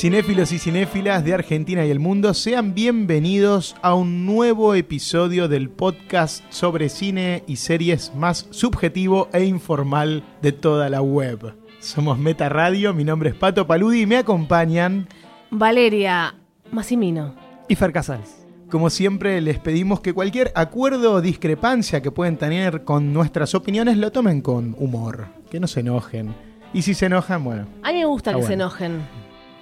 Cinéfilos y cinéfilas de Argentina y el mundo, sean bienvenidos a un nuevo episodio del podcast sobre cine y series más subjetivo e informal de toda la web. Somos Meta Radio, mi nombre es Pato Paludi y me acompañan, Valeria Massimino. Y Fer Casals. como siempre, les pedimos que cualquier acuerdo o discrepancia que pueden tener con nuestras opiniones lo tomen con humor, que no se enojen. Y si se enojan, bueno, A mí me gusta que se enojen.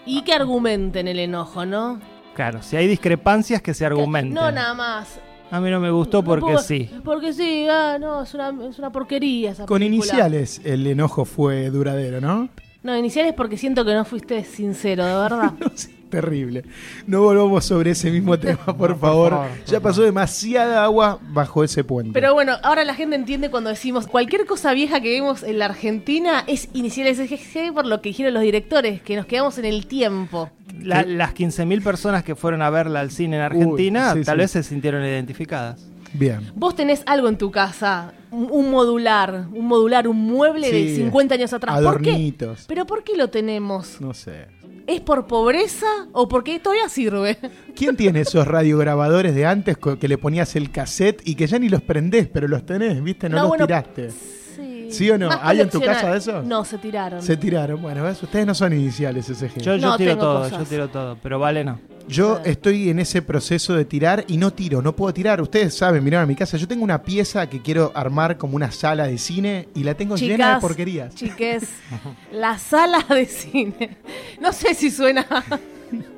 Y que argumenten el enojo, ¿no? Claro, si hay discrepancias que se argumenten. No, nada más. A mí no me gustó porque No, sí. Porque sí, ah, no, es una, es una porquería esa con película. iniciales el enojo fue duradero, ¿no? No, iniciales porque siento que no fuiste sincero, de verdad. No sé, terrible. No volvamos sobre ese mismo tema, por favor. ya pasó demasiada agua bajo ese puente. Pero bueno, ahora la gente entiende cuando decimos cualquier cosa vieja que vemos en la Argentina es iniciales SGG por lo que dijeron los directores, que nos quedamos en el tiempo. La- las 15.000 personas que fueron a verla al cine en Argentina sí, tal sí. vez se sintieron identificadas. Bien. Vos tenés algo en tu casa, un, un modular, un modular, un mueble de Sí, 50 años atrás. ¿Por qué? Adornitos. ¿Pero por qué lo tenemos? No sé. ¿Es por pobreza o porque todavía sirve? ¿Quién tiene esos radiograbadores de antes que le ponías el cassette y que ya ni los prendés, pero los tenés, viste? No, No, los bueno, tiraste. Sí. ¿Sí o no? Más ¿Hay en tu casa de esos? No, se tiraron. Se tiraron. Bueno, ¿ves? ustedes no son iniciales SG. Yo, yo No, tiro tengo todo, cosas. yo tiro todo, pero vale no. Yo estoy en ese proceso de tirar y no tiro, no puedo tirar. Ustedes saben, miraron a mi casa, yo tengo una pieza que quiero armar como una sala de cine y la tengo llena de porquerías. Chiques, la sala de cine. No sé si suena.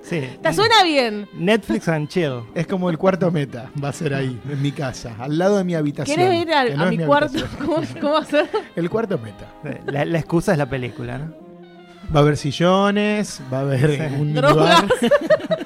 Sí. ¿Te suena bien? Netflix and chill. Es como el cuarto meta, va a ser ahí, en mi casa, al lado de mi habitación. ¿Querés ir a, no a mi cuarto? ¿Cómo, cómo hacer? El cuarto meta. La, la excusa es la película, ¿no? Va a haber sillones, va a haber un Drogas.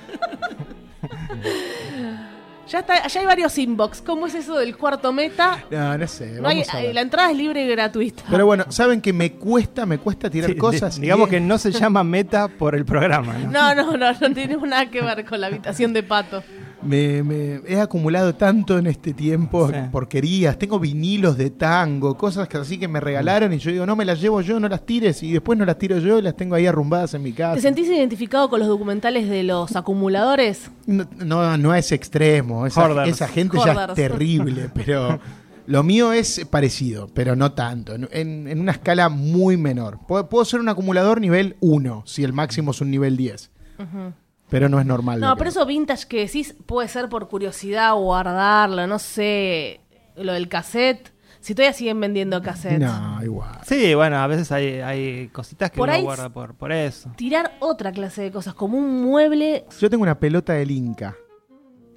Ya, está, ya hay varios inbox. ¿Cómo es eso del cuarto meta? No, no sé, No hay- vamos a ver. la entrada es libre y gratuita. Pero bueno, saben que me cuesta, me cuesta tirar Sí, cosas. di- digamos que no se llama meta por el programa, ¿no? No, no, no, no tenemos nada que ver con la habitación de pato. Me, me- he acumulado tanto en este tiempo Sí. porquerías. Tengo vinilos de tango, cosas que así que me regalaron y yo digo, no me las llevo yo, no las tires. Y después no las tiro yo y las tengo ahí arrumbadas en mi casa. ¿Te sentís identificado con los documentales de los acumuladores? No, no, no es extremo. Esa, gente ya es terrible, pero lo mío es parecido, pero no tanto. En, en- en una escala muy menor. Puedo, puedo ser un acumulador nivel 1, si el máximo es un nivel 10. Pero no es normal. No, pero eso vintage que decís puede ser por curiosidad o guardarlo, no sé. Lo del cassette. Si todavía siguen vendiendo cassettes. No, igual. Sí, bueno, a veces hay, hay cositas que Por uno ahí- guarda por, por eso. Tirar otra clase de cosas, como un mueble. Yo tengo una pelota del Inca.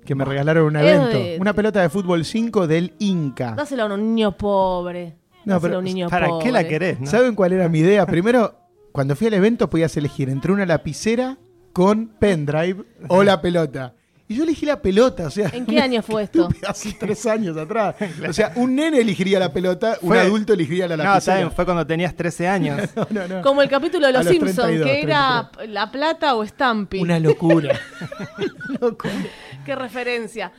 Que me regalaron en un evento. de- Una pelota de fútbol 5 del Inca. Dáselo a un niño pobre. No, pero a un niño ¿Para pobre. qué la querés? no? ¿Saben cuál era mi idea? Primero, cuando fui al evento podías elegir entre una lapicera con pendrive o la pelota. Y yo elegí la pelota, o sea. ¿En qué año fue esto? Hace tres años atrás. O sea, un nene elegiría la pelota, un Fue- adulto elegiría la No, lapicera. está bien, fue cuando tenías 13 años. No, no, no. Como el capítulo de Los los Simpsons, 32, que era La Plata o Stampy. Una locura. locura. Qué referencia.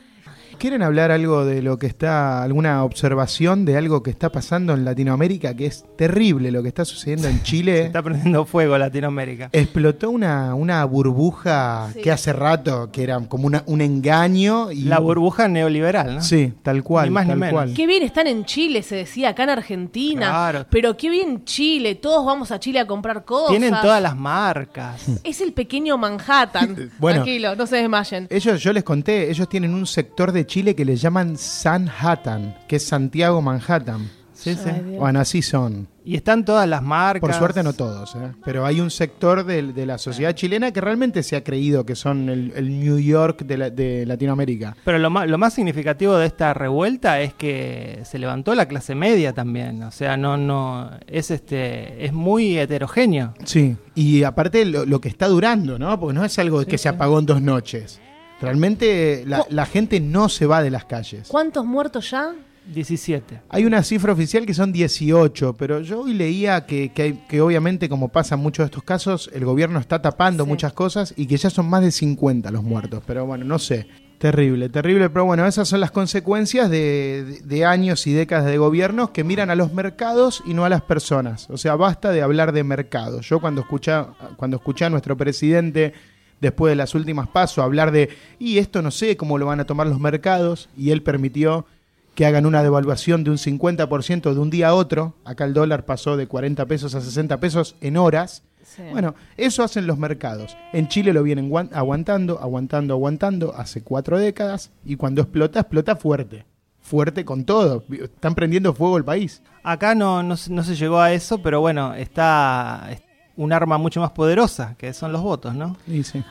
¿Quieren hablar algo de lo que está, alguna observación de algo que está pasando en Latinoamérica, que es terrible lo que está sucediendo en Se Chile? está prendiendo fuego Latinoamérica. Explotó una, una burbuja Sí. que hace rato, que era como una- un engaño. Y, La burbuja neoliberal, ¿no? Sí, tal cual. Ni más ni menos. cual. Qué bien están en Chile, se decía, acá en Argentina. Claro. Pero qué bien Chile, todos vamos a Chile a comprar cosas. Tienen todas las marcas. Es el pequeño Manhattan. Bueno. Tranquilo, no se desmayen. Ellos, yo les conté, ellos tienen un sector de Chile que les llaman Sanhattan, que es Santiago Manhattan. Sí, sí. Bueno, así son. Y están todas las marcas. Por suerte no todos, ¿eh? pero hay un sector de, la sociedad chilena que realmente se ha creído que son el, el New York de, la- de Latinoamérica. Pero lo más, lo más significativo de esta revuelta es que se levantó la clase media también. O sea, no, no, es este, es muy heterogéneo. Sí, y aparte lo, lo que está durando, ¿no? Porque no es algo que se apagó en dos noches. Realmente la, la gente no se va de las calles. ¿Cuántos muertos ya? 17. Hay una cifra oficial que son 18, pero yo hoy leía que, que, hay- que obviamente, como pasa en muchos de estos casos, el gobierno está tapando Sí. muchas cosas y que ya son más de 50 los muertos. Pero bueno, no sé. Terrible, terrible. Pero bueno, esas son las consecuencias de, de- de años y décadas de gobiernos que miran a los mercados y no a las personas. O sea, basta de hablar de mercado. Yo cuando escuché, cuando escuché a nuestro presidente después de las últimas pasos hablar de, y esto no sé cómo lo van a tomar los mercados, y él permitió que hagan una devaluación de un 50% de un día a otro. Acá el dólar pasó de 40 pesos a 60 pesos en horas. Sí. Bueno, eso hacen los mercados. En Chile lo vienen guan- aguantando, aguantando, aguantando hace cuatro décadas y cuando explota, explota fuerte. Fuerte con todo. Están prendiendo fuego el país. Acá no, no, se- no se llegó a eso, pero bueno, está es un arma mucho más poderosa, que son los votos, ¿no?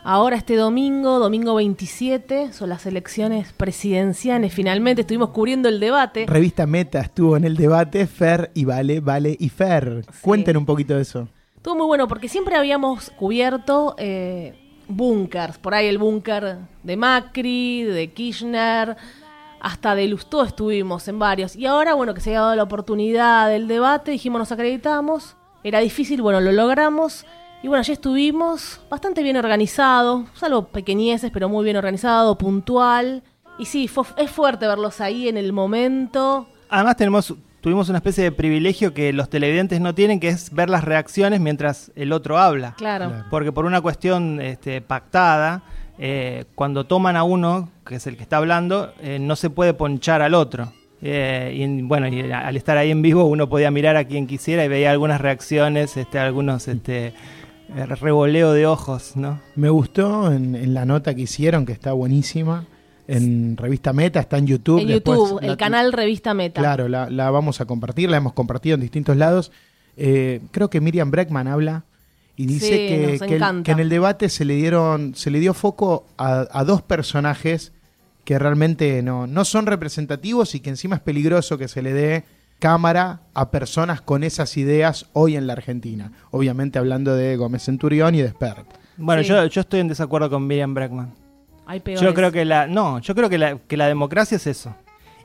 Ahora este domingo, domingo 27, son las elecciones presidenciales. Finalmente estuvimos cubriendo el debate. Revista Meta estuvo en el debate Fer y Vale, Vale y Fer. Cuenten un poquito de eso. Estuvo muy bueno porque siempre habíamos cubierto eh, búnkers. Por ahí el búnker de Macri, de Kirchner, hasta de Lustó estuvimos en varios. Y ahora, bueno, que se ha dado la oportunidad del debate, dijimos nos acreditamos. Era difícil, bueno, lo logramos. Y bueno, allí estuvimos bastante bien organizado, salvo pequeñeces, pero muy bien organizado, puntual. Y sí, fue, es fuerte verlos ahí en el momento. Además tenemos, tuvimos una especie de privilegio que los televidentes no tienen, que es ver las reacciones mientras el otro habla. Claro. Claro. Porque por una cuestión este, pactada, eh, cuando toman a uno, que es el que está hablando, eh, no se puede ponchar al otro. Eh, y bueno, y al estar ahí en vivo uno podía mirar a quien quisiera y veía algunas reacciones, este, algunos este, eh, revoleo de ojos, ¿no? Me gustó en, en la nota que hicieron, que está buenísima. En Revista Meta, está en YouTube. En después YouTube, la- el canal Revista Meta. Claro, la, la vamos a compartir, la hemos compartido en distintos lados. Eh, creo que Miriam Breckman habla y dice Sí, que, que el- encanta. que en el debate se le dieron, se le dio foco a, a dos personajes que realmente no, no son representativos y que encima es peligroso que se le dé cámara a personas con esas ideas hoy en la Argentina. Obviamente hablando de Gómez Centurión y de Spert. Bueno, Sí. yo, yo estoy en desacuerdo con Miriam Breckman. Hay. Yo creo que la. No, yo creo que la, que la democracia es eso.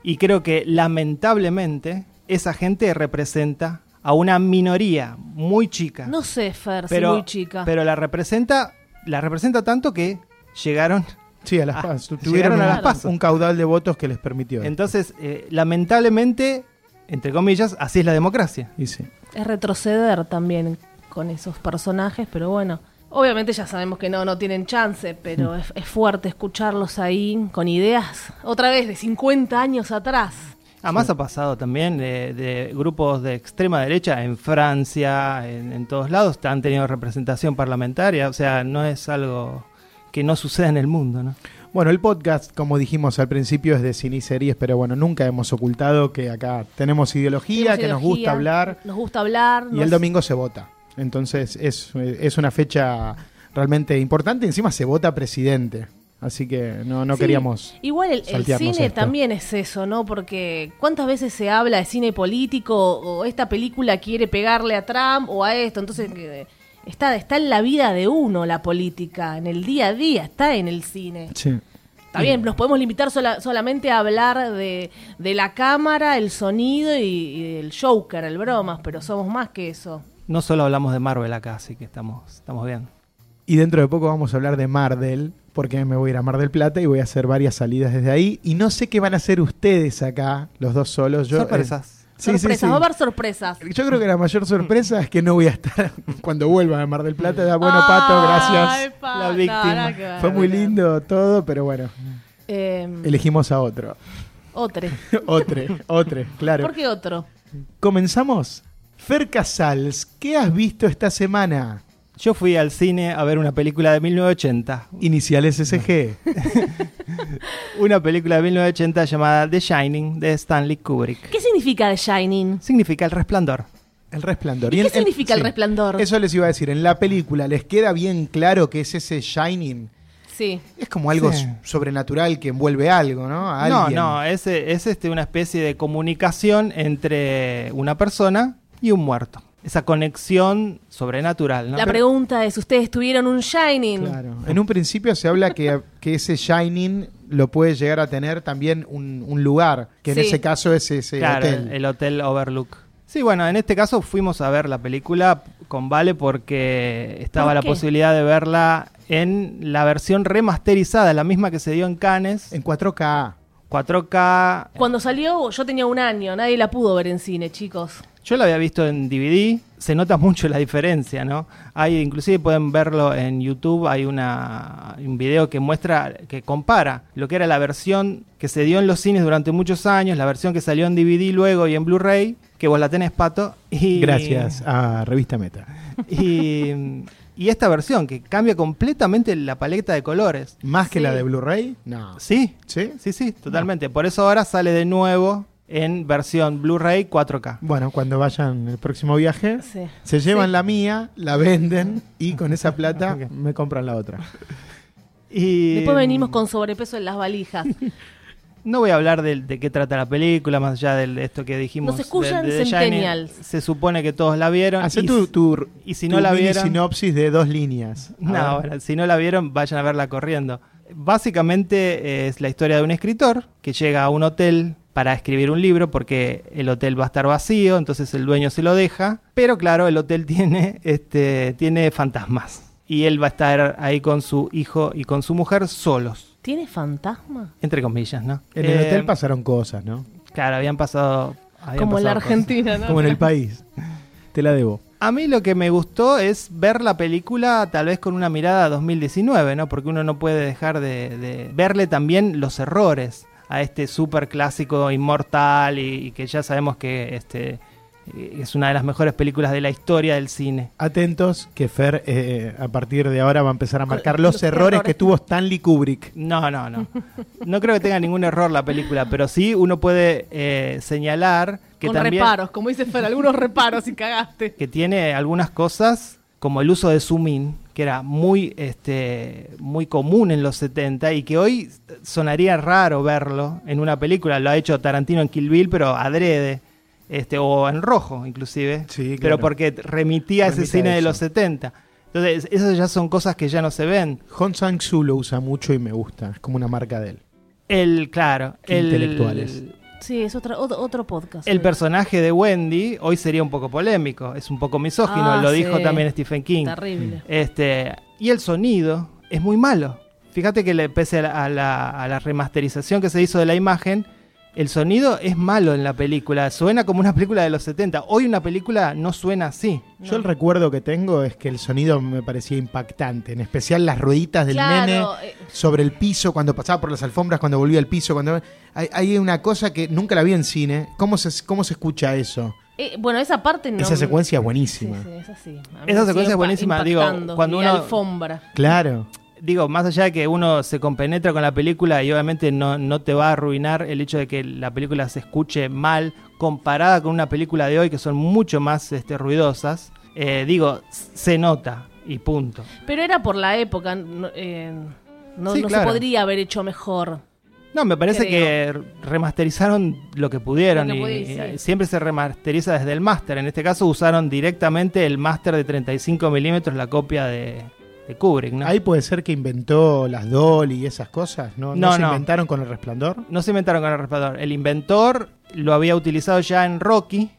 Y creo que lamentablemente esa gente representa a una minoría muy chica. No sé, Fer, si pero, muy chica. pero la representa. La representa tanto que llegaron. Sí, a las Ah, PASO. Tuvieron a las PASO. un caudal de votos que les permitió. Entonces, eh, lamentablemente, entre comillas, así es la democracia. Y sí. Es retroceder también con esos personajes, pero bueno. Obviamente ya sabemos que no, no tienen chance, Mm. pero es, es fuerte escucharlos ahí con ideas, otra vez, de 50 años atrás. Además ha pasado también de, de grupos de extrema derecha en Francia, en, en todos lados, han tenido representación parlamentaria, o sea, no es algo que no suceda en el mundo, ¿no? Bueno, el podcast, como dijimos al principio, es de cine y series, pero bueno, nunca hemos ocultado que acá tenemos ideología, Tenemos que nos gusta hablar Nos gusta hablar. y nos- el domingo se vota. Entonces es, es una fecha realmente importante. Encima se vota presidente. Así que no, no Sí, queríamos. Igual el, cine esto. también es eso, ¿no? Porque ¿cuántas veces se habla de cine político o esta película quiere pegarle a Trump o a esto? Entonces que está, está en la vida de uno la política, en el día a día, está en el cine. Sí. Está bien, nos podemos limitar sola- solamente a hablar de, de la cámara, el sonido y, y el Joker, el bromas, pero somos más que eso. No solo hablamos de Marvel acá, así que estamos, estamos bien. Y dentro de poco vamos a hablar de Mardel, porque me voy a ir a Mar del Plata y voy a hacer varias salidas desde ahí. Y no sé qué van a hacer ustedes acá, los dos solos. Yo, Sorpresas. eh, sí, sorpresas, sí. va a haber sorpresas. Yo creo que la mayor sorpresa es que no voy a estar cuando vuelva a Mar del Plata. Da, Bueno, Pato, gracias. Ay, pa- La víctima. Fue muy lindo todo, pero bueno, Eh, elegimos a otro. otro. Otro, otro, claro. ¿Por qué otro? ¿Comenzamos? Fer Casals, ¿qué has visto esta semana? Yo fui al cine a ver una película de 1980. Iniciales SG. Una película de 1980 llamada The Shining de Stanley Kubrick. ¿Qué significa The Shining? Significa el resplandor. El resplandor. ¿Y en- qué significa el sí. resplandor? Eso les iba a decir. En la película les queda bien claro que es ese shining. Sí. Es como algo Sí. sobrenatural que envuelve algo, ¿no? A No, no, es, es este, una especie de comunicación entre una persona y un muerto. Esa conexión sobrenatural, ¿no? La pregunta es, ¿ustedes tuvieron un Shining? Claro. En un principio se habla que, que ese shining lo puede llegar a tener también un, un lugar, que en ese caso es ese Claro, hotel. el Hotel Overlook. Sí, bueno, en este caso fuimos a ver la película con Vale porque estaba ¿Por la posibilidad de verla en la versión remasterizada, la misma que se dio en Cannes, En 4K. 4K. Cuando salió, yo tenía un año, nadie la pudo ver en cine, chicos. Yo la había visto en DVD, se nota mucho la diferencia, ¿no? Hay, inclusive pueden verlo en YouTube, hay una, un video que muestra, que compara lo que era la versión que se dio en los cines durante muchos años, la versión que salió en DVD luego y en Blu-ray, que vos la tenés, Pato. Y, Gracias a Revista Meta. Y, y esta versión, que cambia completamente la paleta de colores. ¿Más que la de Blu-ray? No. Sí, ¿Sí? sí, sí, totalmente. Por eso ahora sale de nuevo en versión Blu-ray 4K. Bueno, cuando vayan el próximo viaje, Sí. se llevan Sí. la mía, la venden y con esa plata me compran la otra. Y Después venimos con sobrepeso en las valijas. No voy a hablar de, de qué trata la película, más allá de, esto que dijimos. Nos escuchan de- de The centennials. Se supone que todos la vieron. Hacé y tu, tu, y si tu no la vieron- sinopsis de dos líneas. No, bueno, si no la vieron, vayan a verla corriendo. Básicamente eh, es la historia de un escritor que llega a un hotel para escribir un libro porque el hotel va a estar vacío, entonces el dueño se lo deja, pero claro, el hotel tiene, este, tiene fantasmas y él va a estar ahí con su hijo y con su mujer solos, ¿Tiene fantasma? entre comillas, ¿no? En el Eh, hotel pasaron cosas, ¿no? Claro, habían pasado... habían Como en la pasado cosas. Argentina, ¿no? Como en el país. Te la debo. A mí lo que me gustó es ver la película tal vez con una mirada a 2019, ¿no? Porque uno no puede dejar de, de verle también los errores a este super clásico inmortal y, y que ya sabemos que este es una de las mejores películas de la historia del cine. Atentos que Fer eh, a partir de ahora va a empezar a marcar los, los errores, errores. que tuvo Stanley Kubrick. No, no, no. No creo que tenga ningún error la película, pero sí uno puede eh, señalar que Con también reparos, como dice Fer, algunos reparos y cagaste. que tiene algunas cosas como el uso de zoom in, que era muy este muy común en los 70 y que hoy sonaría raro verlo en una película, lo ha hecho Tarantino en Kill Bill, pero adrede. Este, o en rojo, inclusive. Sí, Pero claro. porque remitía a ese a cine de los 70. Entonces, esas ya son cosas que ya no se ven. Hong Sang-soo lo usa mucho y me gusta. Es como una marca de él. El, claro, Qué el, intelectuales. Sí, es otro, podcast. El personaje de Wendy hoy sería un poco polémico, es un poco misógino, Ah, lo dijo también Stephen King. Terrible. Este, y el sonido es muy malo. Fíjate que le, pese a la, a la- a la remasterización que se hizo de la imagen, el sonido es malo en la película. Suena como una película de los 70. Hoy una película no suena así. Yo el recuerdo que tengo es que el sonido me parecía impactante, en especial las rueditas del Claro, nene eh. sobre el piso, cuando pasaba por las alfombras, cuando volvía al piso. cuando Hay, hay una cosa que nunca la vi en cine. ¿Cómo se, cómo se escucha eso? Eh, bueno, esa parte no. Esa secuencia es buenísima. sí, esa sí. Secuencia es buenísima, digo, cuando Y uno- alfombra. Claro. Digo, más allá de que uno se compenetra con la película y obviamente no, no te va a arruinar el hecho de que la película se escuche mal comparada con una película de hoy que son mucho más este, ruidosas, eh, digo, se nota y punto. Pero era por la época. No, eh, no- Sí, no claro. se podría haber hecho mejor. No, me parece Creo. que remasterizaron lo que pudieron Lo que y, sí. y siempre se remasteriza desde el máster. En este caso usaron directamente el máster de 35 milímetros, la copia de, de Kubrick, ¿no? Ahí puede ser que inventó las Dolly y esas cosas, ¿no? ¿No, No, se no. inventaron con el resplandor? No se inventaron con el resplandor. El inventor lo había utilizado ya en Rocky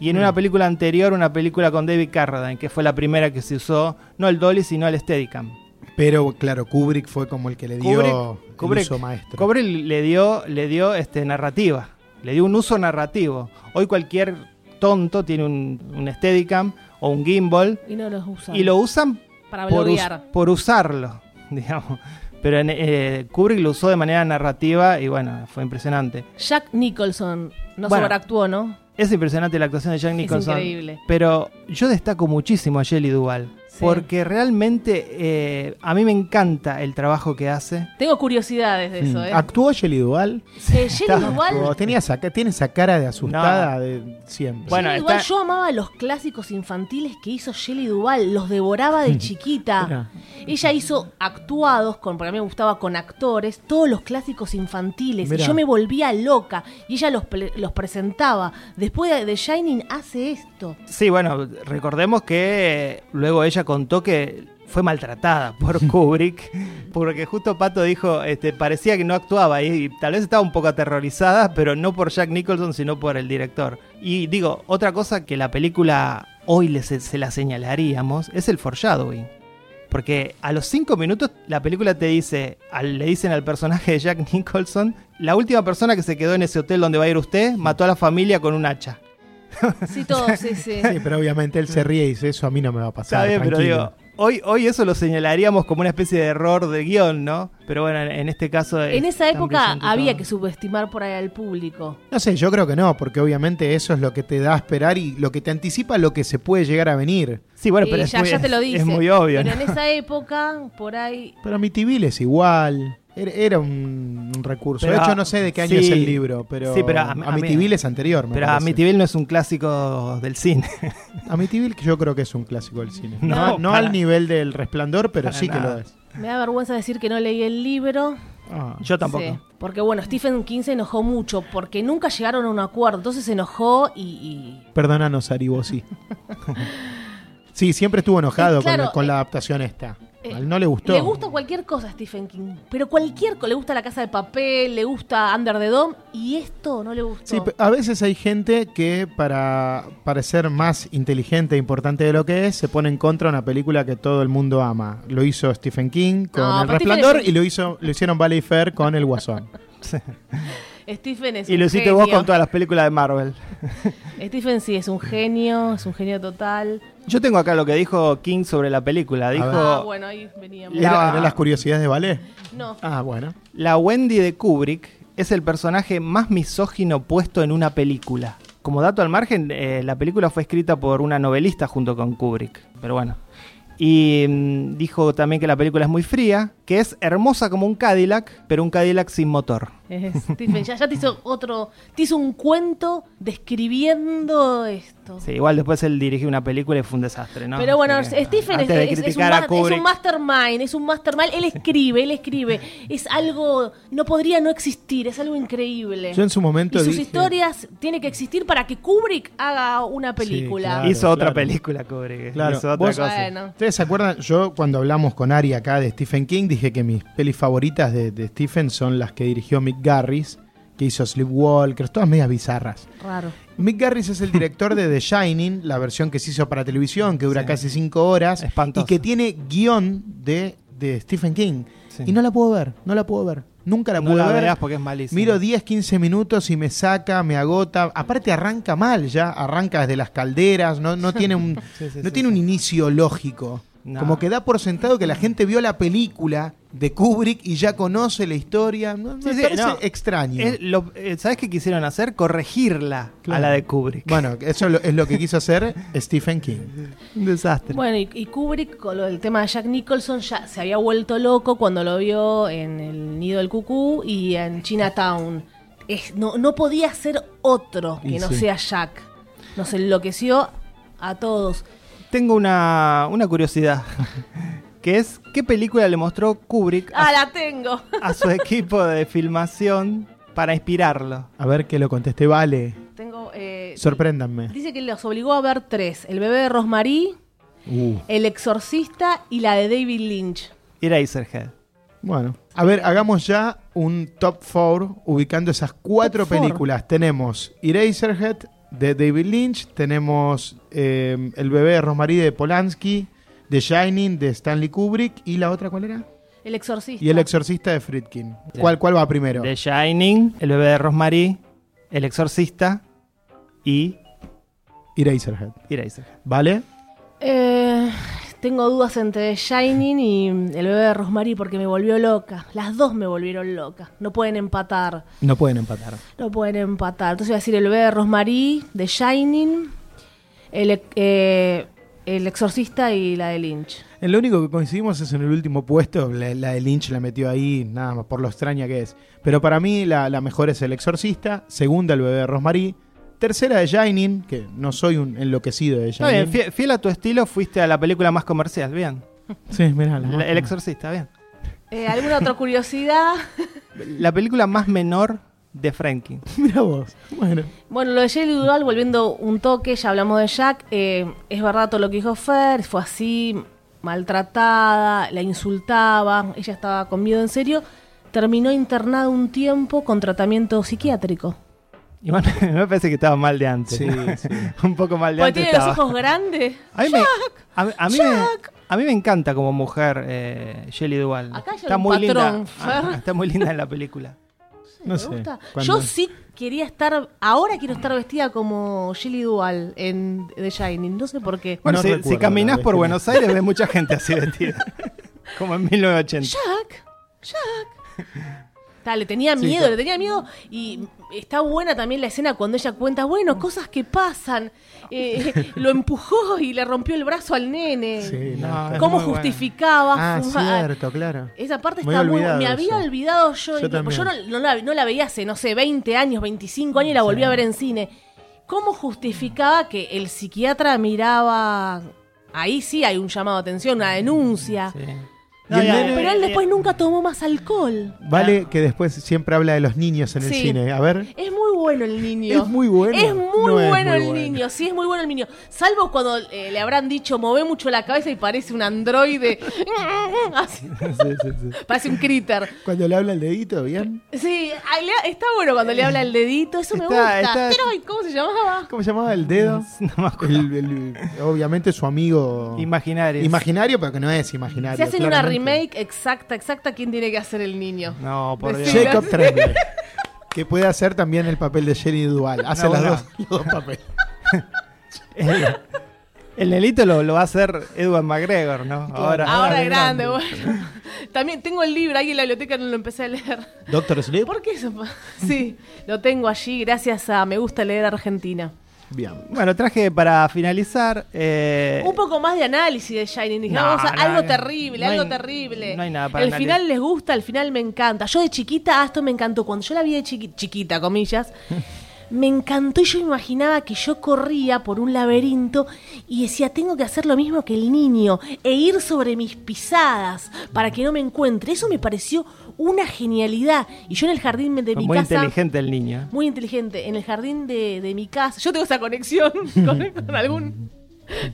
y en una película anterior, una película con David Carradine, que fue la primera que se usó, no el Dolly, sino el Steadicam. Pero claro, Kubrick fue como el que le dio Kubrick- el Kubrick- uso maestro. Kubrick le dio, le dio este, narrativa, le dio un uso narrativo. Hoy cualquier tonto tiene un, un Steadicam o un gimbal Y no los usan. y lo usan para por, us- por usarlo, digamos. Pero eh, Kubrick lo usó de manera narrativa y bueno, fue impresionante. Jack Nicholson no Bueno. sobreactuó, ¿no? Es impresionante la actuación de Jack Nicholson. increíble. Pero yo destaco muchísimo a Shelley Duvall. Porque realmente eh, a mí me encanta el trabajo que hace. Tengo curiosidades de eso, Mm. ¿eh? ¿Actuó Shelley Duvall? Eh. Tenía esa, tiene esa cara de asustada de siempre. Bueno, yo amaba los clásicos infantiles que hizo Shelley Duvall, los devoraba de chiquita. Mira. Ella hizo actuados, con, porque a mí me gustaba con actores, todos los clásicos infantiles. Y yo me volvía loca y ella los, los presentaba. Después de, de Shining hace esto. Sí, bueno, recordemos que luego ella contó que fue maltratada por Kubrick, porque justo Pato dijo, este, parecía que no actuaba y, tal vez estaba un poco aterrorizada, pero no por Jack Nicholson, sino por el director. Y digo, otra cosa que la película hoy se la señalaríamos es el foreshadowing. Porque a los cinco minutos la película te dice, al- le dicen al personaje de Jack Nicholson, la última persona que se quedó en ese hotel donde va a ir usted mató a la familia con un hacha. Sí, todo, sí, sí. Sí, pero obviamente él se ríe y dice, eso a mí no me va a pasar. Está bien, pero tranquilo". digo, hoy, hoy eso lo señalaríamos como una especie de error de guion, ¿no? Pero bueno, en este caso... es En esa época había todo. que subestimar por ahí al público. No sé, yo creo que no, porque obviamente eso es lo que te da a esperar y lo que te anticipa lo que se puede llegar a venir. Sí, bueno, Eh, pero es, ya, muy, ya te lo dice. es muy obvio, Pero ¿no? en esa época, por ahí. Pero Amityville es igual. Era, un, un recurso. Pero, de hecho, no sé de qué año sí, es el libro, pero sí, pero a- a mí- Amityville es anterior. me Pero parece. Amityville no es un clásico del cine. Amityville que yo creo que es un clásico del cine. No, No, no para- al nivel del resplandor, pero sí que lo es. Me da vergüenza decir que no leí el libro. Ah. Yo tampoco. Sí, porque bueno, Stephen King se enojó mucho porque nunca llegaron a un acuerdo. Entonces se enojó y. y- Perdónanos, Aribo, sí. sí, siempre estuvo enojado claro, con, la, con eh, la adaptación esta. Eh, no le gustó. Le gusta cualquier cosa a Stephen King. Pero cualquier cosa. Le gusta La Casa de Papel, le gusta Under the Dome. Y esto no le gustó. Sí, a veces hay gente que para parecer más inteligente e importante de lo que es, se pone en contra de una película que todo el mundo ama. Lo hizo Stephen King con No, El Resplandor Stephen- y lo hizo lo hicieron Valley Fair con El Guasón. Stephen es Y un lo hiciste genio. vos con todas las películas de Marvel. Stephen sí es un genio, es un genio total. Yo tengo acá lo que dijo King sobre la película. Dijo, Ah, bueno, ahí veníamos. La- ¿Era, eran las curiosidades de Ballet? No. Ah, bueno. la Wendy de Kubrick es el personaje más misógino puesto en una película. Como dato al margen, eh, la película fue escrita por una novelista junto con Kubrick. Pero bueno. Y mm, dijo también que la película es muy fría, que es hermosa como un Cadillac, pero un Cadillac sin motor. Es Stephen, ya, ya te hizo otro, te hizo un cuento describiendo esto. Sí, igual después él dirigió una película y fue un desastre, ¿no? Pero bueno, Stephen es, un, es mastermind, es un mastermind. Él escribe, él escribe. Es algo, no podría no existir, es algo increíble. Yo en su momento y sus dije- historias tienen que existir para que Kubrick haga una película. claro. hizo otra película, Kubrick. Claro, Hizo otra vos- cosa. Bueno. ¿Ustedes se acuerdan? Yo cuando hablamos con Ari acá de Stephen King dije que mis pelis favoritas de, de Stephen son las que dirigió Mick Garris, que hizo Sleepwalkers, todas medias bizarras. Raro. Mick Garris es el director de The Shining, la versión que se hizo para televisión, que dura Sí. casi cinco horas, Espantoso. y que tiene guion de, de Stephen King. Sí. Y no la puedo ver, no la puedo ver. Nunca la No pude la ver. veas porque es malísima. Miro 10, 15 minutos y me saca, me agota. Aparte arranca mal ya, arranca desde las calderas, no, no tiene un, Sí, sí, no sí, tiene sí. un inicio lógico. No. Como que da por sentado que la gente vio la película de Kubrick y ya conoce la historia. No, me Sí, sí, parece no. extraño. Es lo- eh, ¿Sabes qué quisieron hacer? Corregirla Claro. a la de Kubrick. Bueno, eso es lo, es lo que quiso hacer Stephen King. un desastre. Bueno, y, y Kubrick, con lo del tema de Jack Nicholson, ya se había vuelto loco cuando lo vio en El Nido del Cucú y en Chinatown. Es, no, no podía ser otro que Y no sí. sea Jack. Nos enloqueció a todos. Tengo una, una curiosidad. que es, ¿qué película le mostró Kubrick a, ¡Ah, la tengo! a su equipo de filmación para inspirarlo? A ver que lo contesté, vale. tengo eh, Sorpréndanme. Dice que los obligó a ver tres. El bebé de Rosemary, Uh, El exorcista y la de David Lynch. Eraserhead. bueno, a ver, hagamos ya un top 4 ubicando esas cuatro Top four. películas. Tenemos Eraserhead de David Lynch, tenemos eh, El bebé de Rosemary de Polanski, The Shining de Stanley Kubrick y la otra, ¿cuál era? El exorcista. Y El exorcista de Friedkin. ¿Cuál, cuál va primero? The Shining, El bebé de Rosemary, El exorcista y Eraserhead. Eraserhead. ¿Vale? Eh, tengo dudas entre Shining y El bebé de Rosemary porque me volvió loca. Las dos me volvieron loca. No pueden empatar. No pueden empatar. No pueden empatar. Entonces voy a decir El bebé de Rosemary, The Shining, el, eh, El Exorcista y la de Lynch. En lo único que coincidimos es en el último puesto, la, la de Lynch la metió ahí, nada más por lo extraña que es. Pero para mí la, la mejor es El Exorcista, segunda El bebé de Rosemary, tercera de Shining, que no soy un enloquecido de Está bien, Shining. fiel, fiel a tu estilo, fuiste a la película más comercial, bien. Sí, mirá, la El Exorcista, bien. Eh, ¿Alguna otra curiosidad? La película más menor de Frankie. Mirá vos. Bueno, Bueno, lo de Shelley Duvall, volviendo un toque, ya hablamos de Jack. eh, es verdad todo lo que dijo Fer, fue así, maltratada, la insultaba, ella estaba con miedo en serio. Terminó internada un tiempo con tratamiento psiquiátrico. Bueno, me parece que estaba mal de antes. Sí, ¿no? sí. un poco mal de Porque antes. tiene los ojos grandes. A mí, me, a, mí- a mí me, a mí me encanta como mujer eh, Shelley Duvall. Acá está muy patrón, linda. Ah, está muy linda en la película. no sé. gusta. Yo sí quería estar, ahora quiero estar vestida como Shelley Duvall en The Shining, no sé por qué. Bueno, No si, si caminás por. Buenos Aires ves mucha gente así vestida. como en 1980. Jack, Jack. Ta, le tenía Sí, miedo, le tenía miedo y está buena también la escena cuando ella cuenta, bueno, cosas que pasan. Eh, lo empujó y le rompió el brazo al nene. Sí, no, ¿Cómo justificaba Ah, fumar? cierto, claro. Esa parte está muy Me eso. había olvidado yo. Yo y- yo no, la, no la veía hace, no sé, 20 años, 25 años y la volví a ver en cine. ¿Cómo justificaba que el psiquiatra miraba... Ahí sí hay un llamado de atención, una denuncia. Sí. Y el ya, nene- Pero él después nunca tomó más alcohol. Vale que después siempre habla de los niños en el Sí. cine. A ver. Es muy bueno el niño. Es muy bueno. Es muy No es bueno muy el bueno. niño, sí, es muy bueno el niño. Salvo cuando eh, le habrán dicho, move mucho la cabeza y parece un androide. Así, Sí, sí, sí. parece un critter. Cuando le habla el dedito, ¿bien? Sí, ahí le- está bueno cuando le habla el dedito, eso me gusta. está- Pero, ¿cómo se llamaba? ¿Cómo se llamaba el dedo? No me acuerdo. El- el- obviamente su amigo Imaginarios. imaginario, pero que no es imaginario. Si hacen una claramente. Remake exacta, exacta, ¿quién tiene que hacer el niño? No, por Dios. Jacob Tremblay. que puede hacer también el papel de Jenny Duval. Hace No, las no. dos, los dos papeles. El, el nelito lo, lo va a hacer Edward McGregor, ¿no? Ahora, Ahora de es grande, grande. bueno. También tengo el libro ahí en la biblioteca, no lo empecé a leer. Doctor Sleep. ¿Por qué eso? Sí, lo tengo allí gracias a Me gusta leer Argentina. Bien. Bueno, traje para finalizar. eh, Un poco más de análisis de Shining. Dije, No, vamos a no, algo no, terrible, no hay- algo terrible. no hay nada para El analizar. final les gusta, el final me encanta. Yo de chiquita, ah, esto me encantó. Cuando yo la vi de chiqui- chiquita, comillas, me encantó y yo imaginaba que yo corría por un laberinto y decía, tengo que hacer lo mismo que el niño e ir sobre mis pisadas para que no me encuentre. Eso me pareció una genialidad. Y yo en el jardín de mi muy casa... inteligente el niño. Muy inteligente. En el jardín de, de mi casa. Yo tengo esa conexión con, con algún.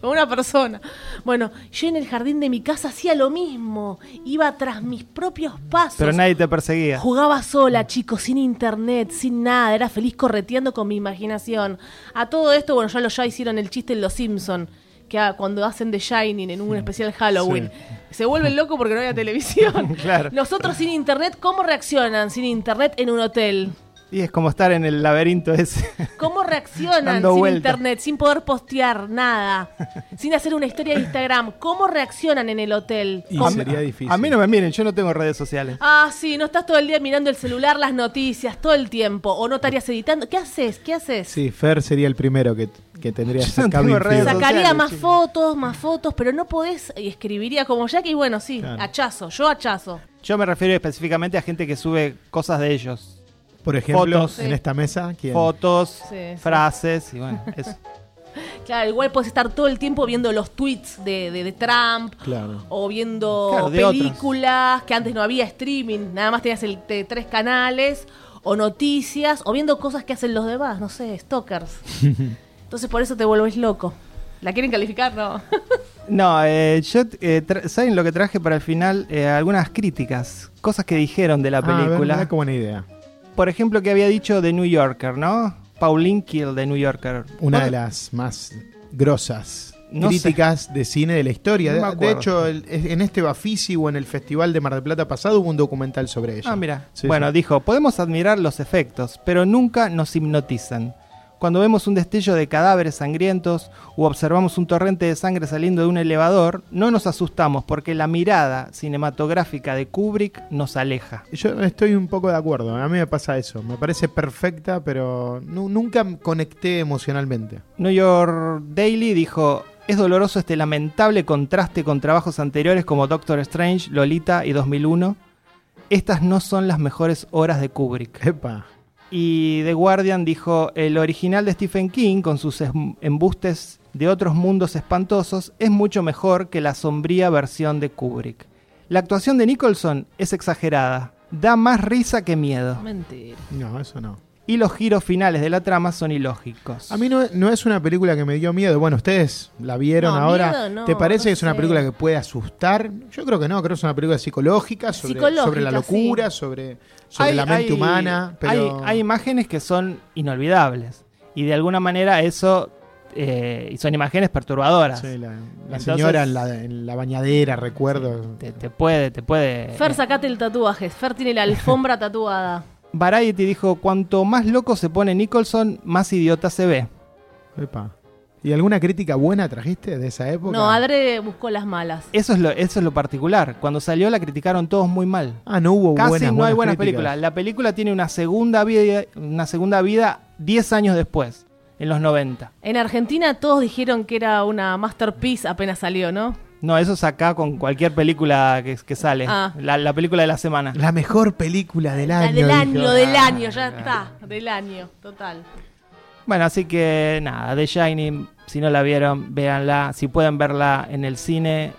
con una persona. Bueno, yo en el jardín de mi casa hacía lo mismo. Iba tras mis propios pasos. Pero nadie te perseguía. Jugaba sola, chicos, sin internet, sin nada. Era feliz correteando con mi imaginación. A todo esto, bueno, ya lo ya hicieron el chiste en Los Simpson que ah, cuando hacen The Shining en un especial Halloween. Se vuelven locos porque no había televisión. Claro. Nosotros sin internet, ¿cómo reaccionan sin internet en un hotel? Y es como estar en el laberinto ese. ¿Cómo reaccionan sin internet, sin poder postear nada, sin hacer una historia de Instagram? ¿Cómo reaccionan en el hotel? Y ¿Cómo- sería difícil. A mí no me miren, yo no tengo redes sociales. Ah, sí, no estás todo el día mirando el celular, las noticias, todo el tiempo, o no estarías editando. ¿Qué haces? ¿Qué haces? Sí, Fer sería el primero que, que tendría Yo ese no cabin tengo redes fever. Sacaría sociales, más fotos, más fotos, pero no podés y escribiría como Jack y bueno, sí, Claro. hachazo, yo hachazo. Yo me refiero específicamente a gente que sube cosas de ellos. Por ejemplo, Fotos. en Sí. esta mesa, ¿quién? Fotos, Sí, sí. frases y bueno, eso. Claro, igual puedes estar todo el tiempo viendo los tweets de, de- de Trump, Claro. o viendo Claro, películas que antes no había streaming, nada más tenías el de tres canales, o noticias, o viendo cosas que hacen los demás, no sé, stalkers. Entonces por eso te vuelves loco. ¿La quieren calificar? No. No, eh, yo, eh, ¿saben lo que traje para el final? Eh, algunas críticas, cosas que dijeron de la Ah, a ver, película. mirá qué buena idea. Por ejemplo, que había dicho The New Yorker, ¿no? Pauline Kill de New Yorker. Una de las más grosas No críticas de cine de la historia. No De- de, hecho, el- en este Bafisi o en el Festival de Mar del Plata pasado hubo un documental sobre ella. Ah, mira. Sí, bueno, sí. dijo, podemos admirar los efectos, pero nunca nos hipnotizan. Cuando vemos un destello de cadáveres sangrientos u observamos un torrente de sangre saliendo de un elevador, no nos asustamos porque la mirada cinematográfica de Kubrick nos aleja. Yo estoy un poco de acuerdo. A mí me pasa eso. Me parece perfecta, pero nu- nunca conecté emocionalmente. New York Daily dijo, Es doloroso este lamentable contraste con trabajos anteriores como Doctor Strange, Lolita y 2001. Estas no son las mejores horas de Kubrick. Epa. Y The Guardian dijo, el original de Stephen King, con sus em- embustes de otros mundos espantosos, es mucho mejor que la sombría versión de Kubrick. La actuación de Nicholson es exagerada, da más risa que miedo. Mentira. No, eso no. Y los giros finales de la trama son ilógicos. A mí no, no es una película que me dio miedo. Bueno, ustedes la vieron No, ahora. miedo no, ¿Te parece no que es una sé. película que puede asustar? Yo creo que no, creo que es una película psicológica sobre, Psicológica, sobre la locura, sí. sobre, sobre Hay- la mente hay- humana. Pero... hay, hay imágenes que son inolvidables. Y de alguna manera eso... eh, y son imágenes perturbadoras. Sí, la, la Entonces- señora en la, en la bañadera, recuerdo. Te, te puede, te puede... Fer, sacate el tatuaje. Fer tiene la alfombra tatuada. Variety dijo, cuanto más loco se pone Nicholson, más idiota se ve. Epa. ¿Y alguna crítica buena trajiste de esa época? No, Adre buscó las malas. Eso es lo, eso es lo particular. Cuando salió la criticaron todos muy mal. Ah, no hubo Casi buenas, no hay buenas críticas. películas. La película tiene una segunda vida, una segunda vida 10 años después, en los 90. En Argentina todos dijeron que era una masterpiece apenas salió, ¿no? No, eso es acá con cualquier película que, que sale. Ah. La, la película de la semana. La mejor película del La año. del dijo. año, del Ah, año, ya está. Del año, total. Bueno, así que nada, The Shining, si no la vieron, véanla. Si pueden verla en el cine,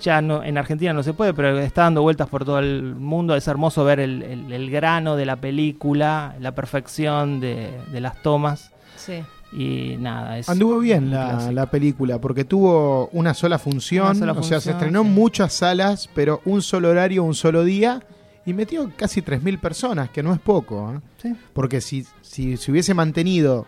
ya no, en Argentina no se puede, pero está dando vueltas por todo el mundo. Es hermoso ver el, el- el grano de la película, la perfección de, de las tomas. Sí. Y nada, es. Anduvo bien la, la película porque tuvo una sola función, Una sola o sea, se estrenó en sí. muchas salas, pero un solo horario, un solo día y metió casi 3.000 personas, que no es poco, ¿eh? Sí. porque si, si se hubiese mantenido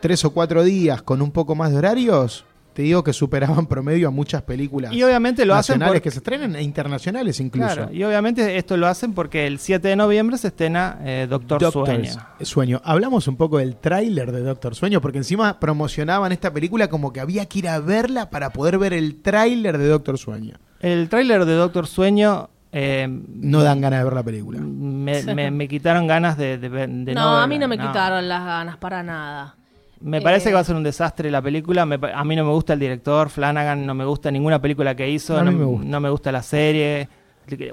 tres o cuatro días con un poco más de horarios, te digo que superaban promedio a muchas películas Y obviamente lo hacen nacionales por- que se estrenan e internacionales incluso. Claro, y obviamente esto lo hacen porque el 7 de noviembre se estrena eh, Doctor Doctor Sueño. Sueño. Hablamos un poco del tráiler de Doctor Sueño, porque encima promocionaban esta película como que había que ir a verla para poder ver el tráiler de Doctor Sueño. El tráiler de Doctor Sueño eh, No dan ganas de ver la película. me, me- me quitaron ganas de, de no, a verla, mí no me quitaron las ganas para nada. Me parece Eh, que va a ser un desastre la película. Me pa- a mí no me gusta el director, Flanagan, no me gusta ninguna película que hizo, no, me gusta. no me gusta la serie.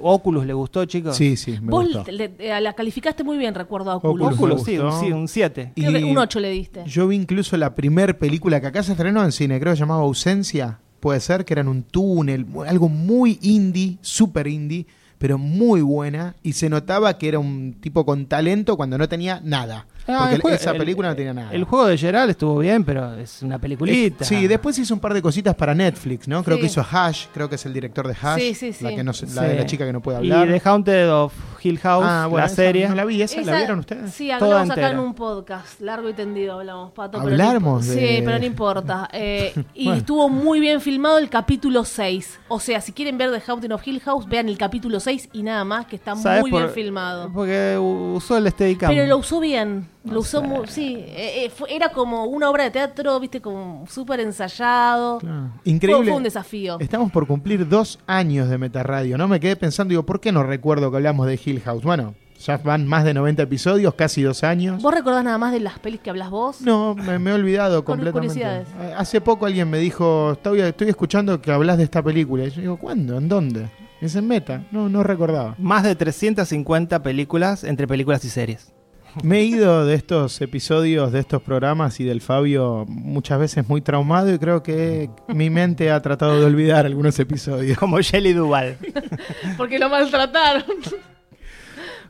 Oculus le gustó, chicos. Sí, sí, me Vos gustó. le- le- la calificaste muy bien, recuerdo a Oculus. Oculus. Sí, un, gustó. sí, un 7. Creo que Y un 8 le diste. Yo vi incluso la primer película que acá se estrenó en cine, creo que se llamaba Ausencia. Puede ser que era en un túnel, algo muy indie, súper indie, pero muy buena. Y se notaba que era un tipo con talento cuando no tenía nada. Ah, porque el jue- esa el- película no tenía nada. El juego de Gerald estuvo bien, pero es una peliculita. Eh, Sí, después hizo un par de cositas para Netflix, ¿no? Creo Sí. que hizo Hash, creo que es el director de Hash. Sí, sí, sí. La, que no la Sí. de la chica que no puede hablar. Y The Haunted of Hill House, ah, bueno, la esa serie. No la vi, ¿esa, la vieron ustedes? Sí, Toda hablamos acá en un podcast, largo y tendido hablamos, Pato. pero Hablamos no de- Sí, pero no importa. Eh, y Bueno. estuvo muy bien filmado el capítulo 6. O sea, si quieren ver The Haunting of Hill House, vean el capítulo 6 y nada más, que está ¿Sabes muy por- bien filmado. Porque usó el Steadicam. Pero lo usó bien, lo usó muy, sí, eh, eh, fue- era como una obra de teatro, viste, como súper ensayado. Claro. Increíble. fue un desafío. Estamos por cumplir dos años de Metarradio, ¿no? Me quedé pensando, digo, ¿por qué no recuerdo que hablamos de Hill House? Bueno, ya van más de 90 episodios, casi dos años. ¿Vos recordás nada más de las pelis que hablas vos? No, me, me he olvidado completamente. curiosidades. Eh, Hace poco alguien me dijo, estoy, estoy escuchando que hablas de esta película. Y yo digo, ¿cuándo? ¿En dónde? Es en Meta. No, no recordaba. Más de 350 películas entre películas y series. Me he ido de estos episodios, de estos programas y del Fabio muchas veces muy traumado y creo que mi mente ha tratado de olvidar algunos episodios. Como Jelly Duval. Porque lo maltrataron.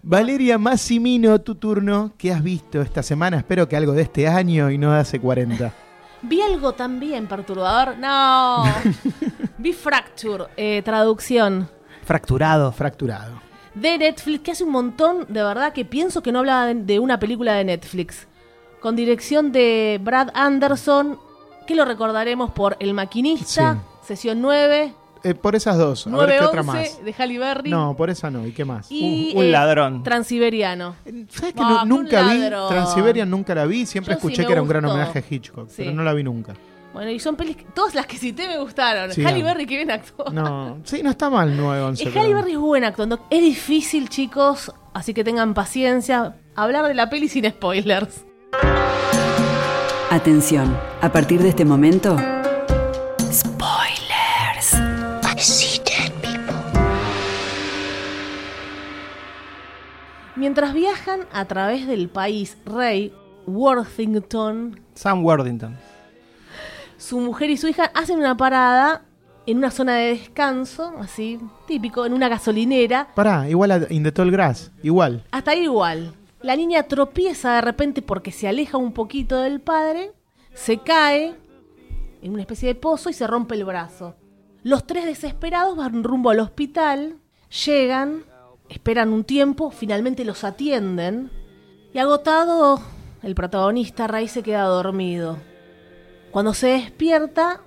Valeria Massimino, tu turno. ¿Qué has visto esta semana? Espero que algo de este año y no de hace 40. Vi algo también perturbador. No. Vi Fracture, eh, traducción. Fracturado. Fracturado. De Netflix, que hace un montón, de verdad, que pienso que no hablaba de, de una película de Netflix. Con dirección de Brad Anderson, que lo recordaremos por El Maquinista, Sesión 9, Eh, por esas dos. A ver qué otra 9-11 más. de Halle Berry No, por esa no. ¿Y qué más? y un- un eh, ladrón. Transiberiano. ¿Sabes que Ah, nunca vi? Transiberian nunca la vi. Siempre Yo escuché que era un gran homenaje a Hitchcock, Sí. pero no la vi nunca. Bueno, y son pelis, todas las que cité me gustaron. Sí, Halle Berry, que bien actúa. No, sí, no está mal 911. Es Halle Berry es buena actuando. Es difícil, chicos, así que tengan paciencia. Hablar de la peli sin spoilers. Atención, a partir de este momento... Spoilers. I people. Mientras viajan a través del país, Rey Worthington... Sam Worthington su mujer y su hija hacen una parada en una zona de descanso, así, típico, en una gasolinera. Pará, igual a In the Tall Grass, igual. Hasta ahí igual. La niña tropieza de repente porque se aleja un poquito del padre, se cae en una especie de pozo y se rompe el brazo. Los tres desesperados van rumbo al hospital, llegan, esperan un tiempo, finalmente los atienden y agotado, el protagonista Ray se queda dormido. Cuando se despierta,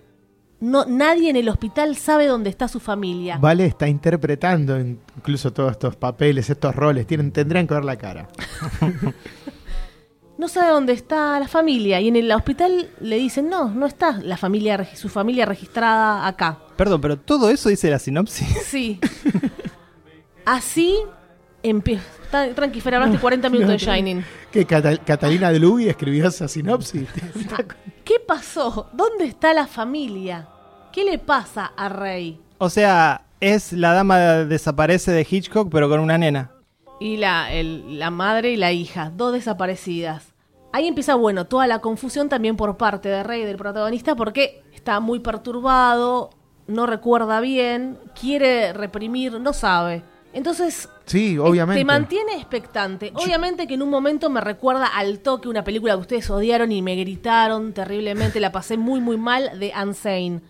no, nadie en el hospital sabe dónde está su familia. Vale está interpretando incluso todos estos papeles, estos roles. Tienen, tendrían que ver la cara. no sabe dónde está la familia y en el hospital le dicen no, no está la familia, su familia registrada acá. Perdón, pero todo eso dice la sinopsis. Sí. Así empieza. Tranqui, Fer, hablaste 40 minutos de Shining. Que Cata- Catalina de Lubi escribió esa sinopsis. ¿Qué pasó? ¿Dónde está la familia? ¿Qué le pasa a Rey? O sea, es la dama desaparece de Hitchcock, pero con una nena. Y la, el- la madre y la hija, dos desaparecidas. Ahí empieza, bueno, toda la confusión también por parte de Rey, del protagonista, porque está muy perturbado, no recuerda bien, quiere reprimir, no sabe. Entonces, Sí, obviamente. te mantiene expectante. Obviamente que en un momento me recuerda al toque una película que ustedes odiaron y me gritaron terriblemente, la pasé muy muy mal, de Unsane,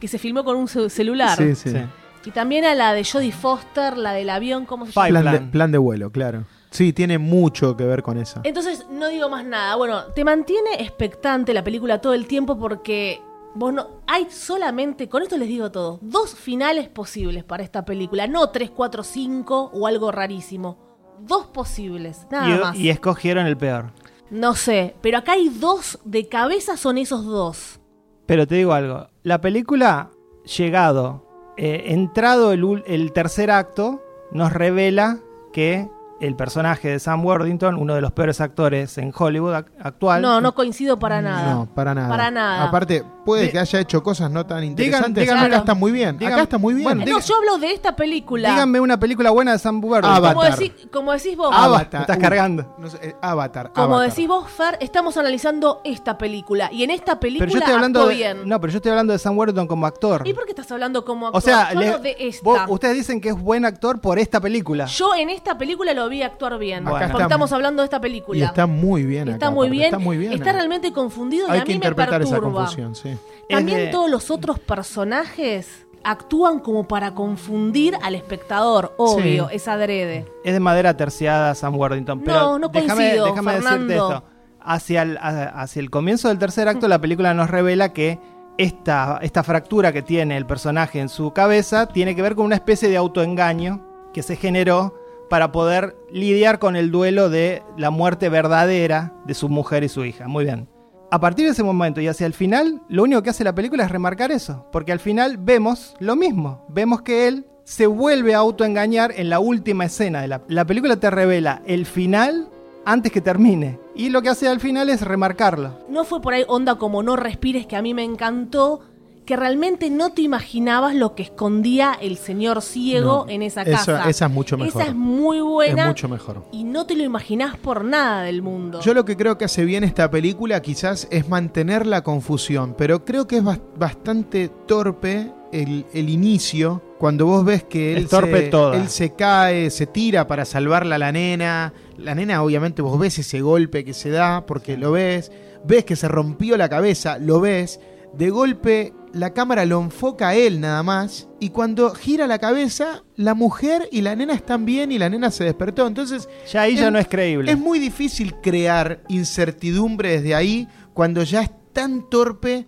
que se filmó con un ce- celular. Sí, sí. Sí. Y también a la de Jodie Foster, la del avión, ¿cómo se llama? Plan de, plan de vuelo, claro. Sí, tiene mucho que ver con eso. Entonces, no digo más nada. Bueno, te mantiene expectante la película todo el tiempo porque vos no. Hay solamente, con esto les digo todo, dos finales posibles para esta película. No tres, cuatro, cinco o algo rarísimo. Dos posibles, nada Y, más. y escogieron el peor. No sé, pero acá hay dos de cabeza, son esos dos. Pero te digo algo, la película, llegado, eh, entrado el, el tercer acto, nos revela que el personaje de Sam Worthington, uno de los peores actores en Hollywood ac- actual, No, no coincido para nada. No, para nada. Para nada. Aparte, puede que haya hecho cosas no tan interesantes. díganme- Acá está muy bien. Acá está muy bien. bueno, Eh, No, yo hablo de esta película. díganme una película buena de Sam Worthington. Avatar. como, decís, como decís vos. Avatar. Me estás cargando. no sé, eh, Avatar. Como Avatar. decís vos, Fer, estamos analizando esta película. Y en esta película Pero yo estoy hablando de, bien. no, pero yo estoy hablando de Sam Worthington como actor. ¿Y por qué estás hablando como actor? O sea, le- de esta. vos- ustedes dicen que es buen actor por esta película. Yo en esta película lo vi actuar bien. Acá porque está- estamos hablando de esta película. Y está muy bien. Está acá, muy bien. Está muy bien. Está realmente confundido y Hay a que mí me interpretar esa perturba. confusión, sí. También Es de- todos los otros personajes actúan como para confundir al espectador, obvio, Sí. es adrede. Es de madera terciada Sam Worthington. Pero No, no déjame, coincido, déjame decirte Fernando. esto. Hacia el, a- hacia el comienzo del tercer acto, la película nos revela que esta, esta fractura que tiene el personaje en su cabeza tiene que ver con una especie de autoengaño que se generó para poder lidiar con el duelo de la muerte verdadera de su mujer y su hija. Muy bien. A partir de ese momento y hacia el final, lo único que hace la película es remarcar eso, porque al final vemos lo mismo, vemos que él se vuelve a autoengañar en la última escena de la, la película te revela el final antes que termine y lo que hace al final es remarcarlo. No fue por ahí onda como No respires, que a mí me encantó, que realmente no te imaginabas lo que escondía el señor ciego No, en esa eso- casa. esa es mucho mejor. Esa es muy buena. Es mucho mejor. Y no te lo imaginás por nada del mundo. Yo lo que creo que hace bien esta película quizás es mantener la confusión, pero creo que es bas- bastante torpe el, el inicio, cuando vos ves que él, torpe se, toda. él se cae, se tira para salvarla a la nena. La nena obviamente vos ves ese golpe que se da, porque lo ves, ves que se rompió la cabeza, lo ves, de golpe la cámara lo enfoca a él nada más, y cuando gira la cabeza, la mujer y la nena están bien y la nena se despertó. Entonces Ya ahí ya no es creíble. es muy difícil crear incertidumbre desde ahí cuando ya es tan torpe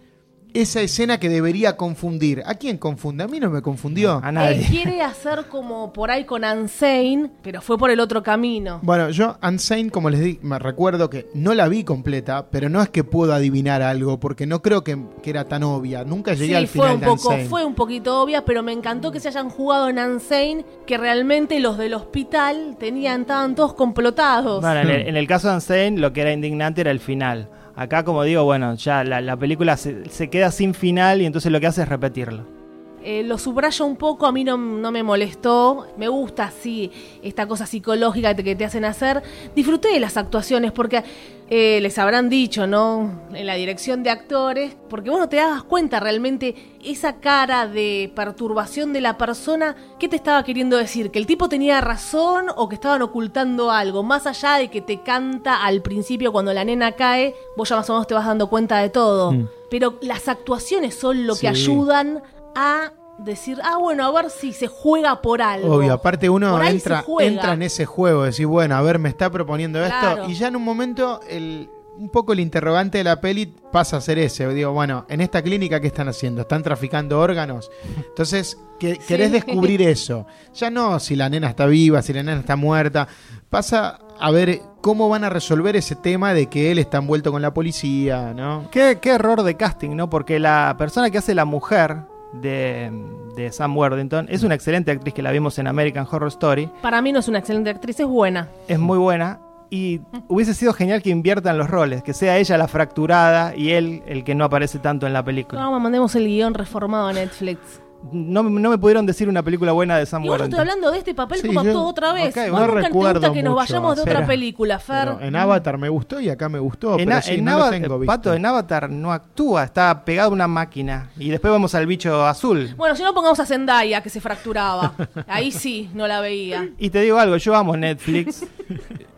esa escena que debería confundir. ¿A quién confunde? A mí no me confundió. a nadie. Él quiere hacer como por ahí con Unsane, pero fue por el otro camino. Bueno, yo Unsane, como les di, me recuerdo que no la vi completa, pero no es que puedo adivinar algo, porque no creo que, que era tan obvia. Nunca llegué Sí, al fue final un de poco, Unsane. fue un poquito obvia, pero me encantó que se hayan jugado en Unsane, que realmente los del hospital tenían, estaban todos complotados. Bueno, en Hmm. el, en el caso de Unsane, lo que era indignante era el final. Acá, como digo, bueno, ya la, la película se, se queda sin final y entonces lo que hace es repetirlo. Eh, lo subrayo un poco, a mí no, no me molestó. Me gusta, sí, esta cosa psicológica que te hacen hacer. Disfruté de las actuaciones porque eh, les habrán dicho, ¿no? En la dirección de actores, porque vos no te das cuenta realmente esa cara de perturbación de la persona, ¿qué te estaba queriendo decir? ¿Que el tipo tenía razón o que estaban ocultando algo? Más allá de que te canta al principio cuando la nena cae, vos ya más o menos te vas dando cuenta de todo. Mm. Pero las actuaciones son lo Sí. que ayudan a decir, ah, bueno, a ver si se juega por algo. Obvio, aparte uno entra, entra en ese juego, decir, bueno, a ver, me está proponiendo Claro. esto, y ya en un momento el, un poco el interrogante de la peli pasa a ser ese. Digo, bueno, en esta clínica, ¿qué están haciendo? ¿Están traficando órganos? Entonces, que, querés descubrir eso. Ya no si la nena está viva, si la nena está muerta. Pasa a ver cómo van a resolver ese tema de que él está envuelto con la policía, ¿no? Qué, qué error de casting, ¿no? Porque la persona que hace la mujer de, de Sam Worthington es una excelente actriz que la vimos en American Horror Story. Para mí no es una excelente actriz, es buena. Es muy buena. Y hubiese sido genial que inviertan los roles, que sea ella la fracturada y él el que no aparece tanto en la película. Vamos, mandemos el guion reformado a Netflix. No, no me pudieron decir una película buena de Sam bueno, estoy hablando de este papel Sí, como yo- actuó otra vez. ok, Vos no te recuerdo gusta que nos vayamos de otra película, Fer. Pero en Avatar me gustó y acá me gustó, En, pero a- sí, en no lo Ava- tengo visto. Pato, en Avatar no actúa, está pegado a una máquina. Y después vamos al bicho azul. Bueno, si no pongamos a Zendaya, que se fracturaba. Ahí sí, no la veía. Y te digo algo, yo amo Netflix.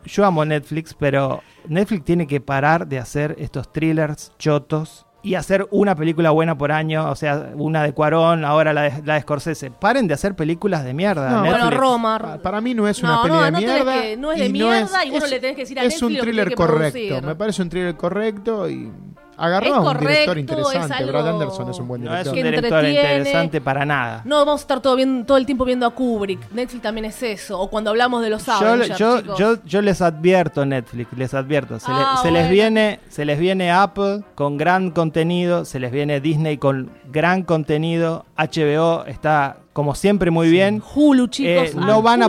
yo amo Netflix, pero Netflix tiene que parar de hacer estos thrillers chotos y hacer una película buena por año, o sea, una de Cuarón, ahora la de, la de Scorsese. Paren de hacer películas de mierda. No. Bueno, Roma. Pa- Para mí no es una No, peli no, de mierda. que- no es de y mierda y vos no le tenés que decir a Es un Netflix que thriller correcto. producir. Me parece un thriller correcto y agarró a un director interesante. es algo- Brad Anderson es un buen No es director. un Que director entretiene. interesante para nada. No vamos a estar todo, bien, todo el tiempo viendo a Kubrick. Netflix también es eso. O cuando hablamos de los Yo, Avengers, yo, chicos. yo, yo les advierto Netflix, les advierto, se, le- Ah, se les bueno. viene, se les viene Apple con gran contenido, se les viene Disney con gran contenido, HBO está como siempre muy bien. Hulu, chicos. Eh, Ah, no van a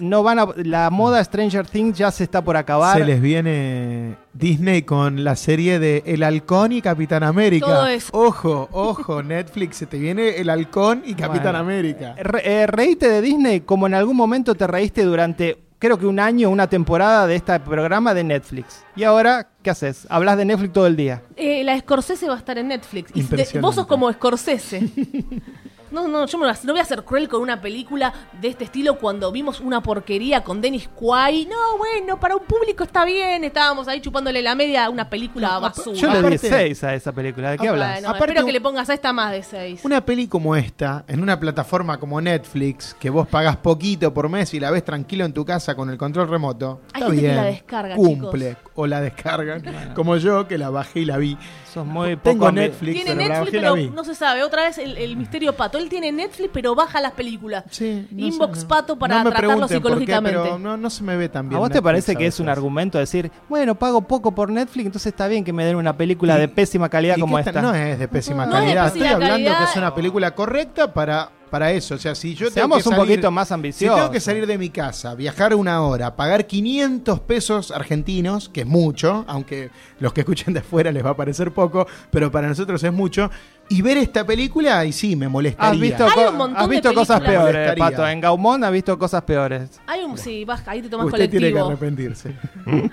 no van a la moda Stranger Things ya se está por acabar. Se les viene Disney con la serie de El Halcón y Capitán América. Todo eso. Ojo, ojo, Netflix, se te viene El Halcón y Capitán Bueno. América. Re- eh, reíte de Disney como en algún momento te reíste durante creo que un año, una temporada de este programa de Netflix. Y ahora, ¿qué haces? Hablas de Netflix todo el día. Eh, la Scorsese va a estar en Netflix. Y vos sos como Scorsese. No, no, yo me lo- no voy a ser cruel con una película de este estilo cuando vimos una porquería con Dennis Quaid. No, bueno, para un público está bien. Estábamos ahí chupándole la media a una película basura. Yo le di Aparte- 6 a esa película. ¿De qué Ah, hablas? Aparte espero que le pongas a esta más de 6. Una peli como esta, en una plataforma como Netflix, que vos pagás poquito por mes y la ves tranquilo en tu casa con el control remoto, Hay está gente que bien. la descarga, cumple. O la descargan, como yo, que la bajé y la vi. Sos muy poco Tengo ambi- Netflix, Tiene pero la Netflix, bajé y la pero vi. no se sabe. Otra vez el, el misterio pato. Él tiene Netflix, pero baja las películas. Sí, no Inbox sé, no. pato para No me tratarlo pregunten por qué, psicológicamente. pero no, no se me ve tan bien. ¿A vos te parece que es un argumento decir, bueno, pago poco por Netflix, entonces está bien que me den una película de pésima calidad ¿Y como esta? No es de pésima No es de calidad. pésima Estoy hablando que es una película correcta para, para eso. O sea, si yo tengo Seamos que un salir- poquito más Si ambiciosos. tengo que salir de mi casa, viajar una hora, pagar 500 pesos argentinos, que es mucho, aunque los que escuchen de afuera les va a parecer poco, pero para nosotros es mucho, y ver esta película, y sí, me molestaría. Has visto, Hay un montón has de visto cosas peores. Pato. En Gaumont has visto cosas peores. Hay un, sí, vas, ahí te tomas Usted tiene que colectivo. arrepentirse.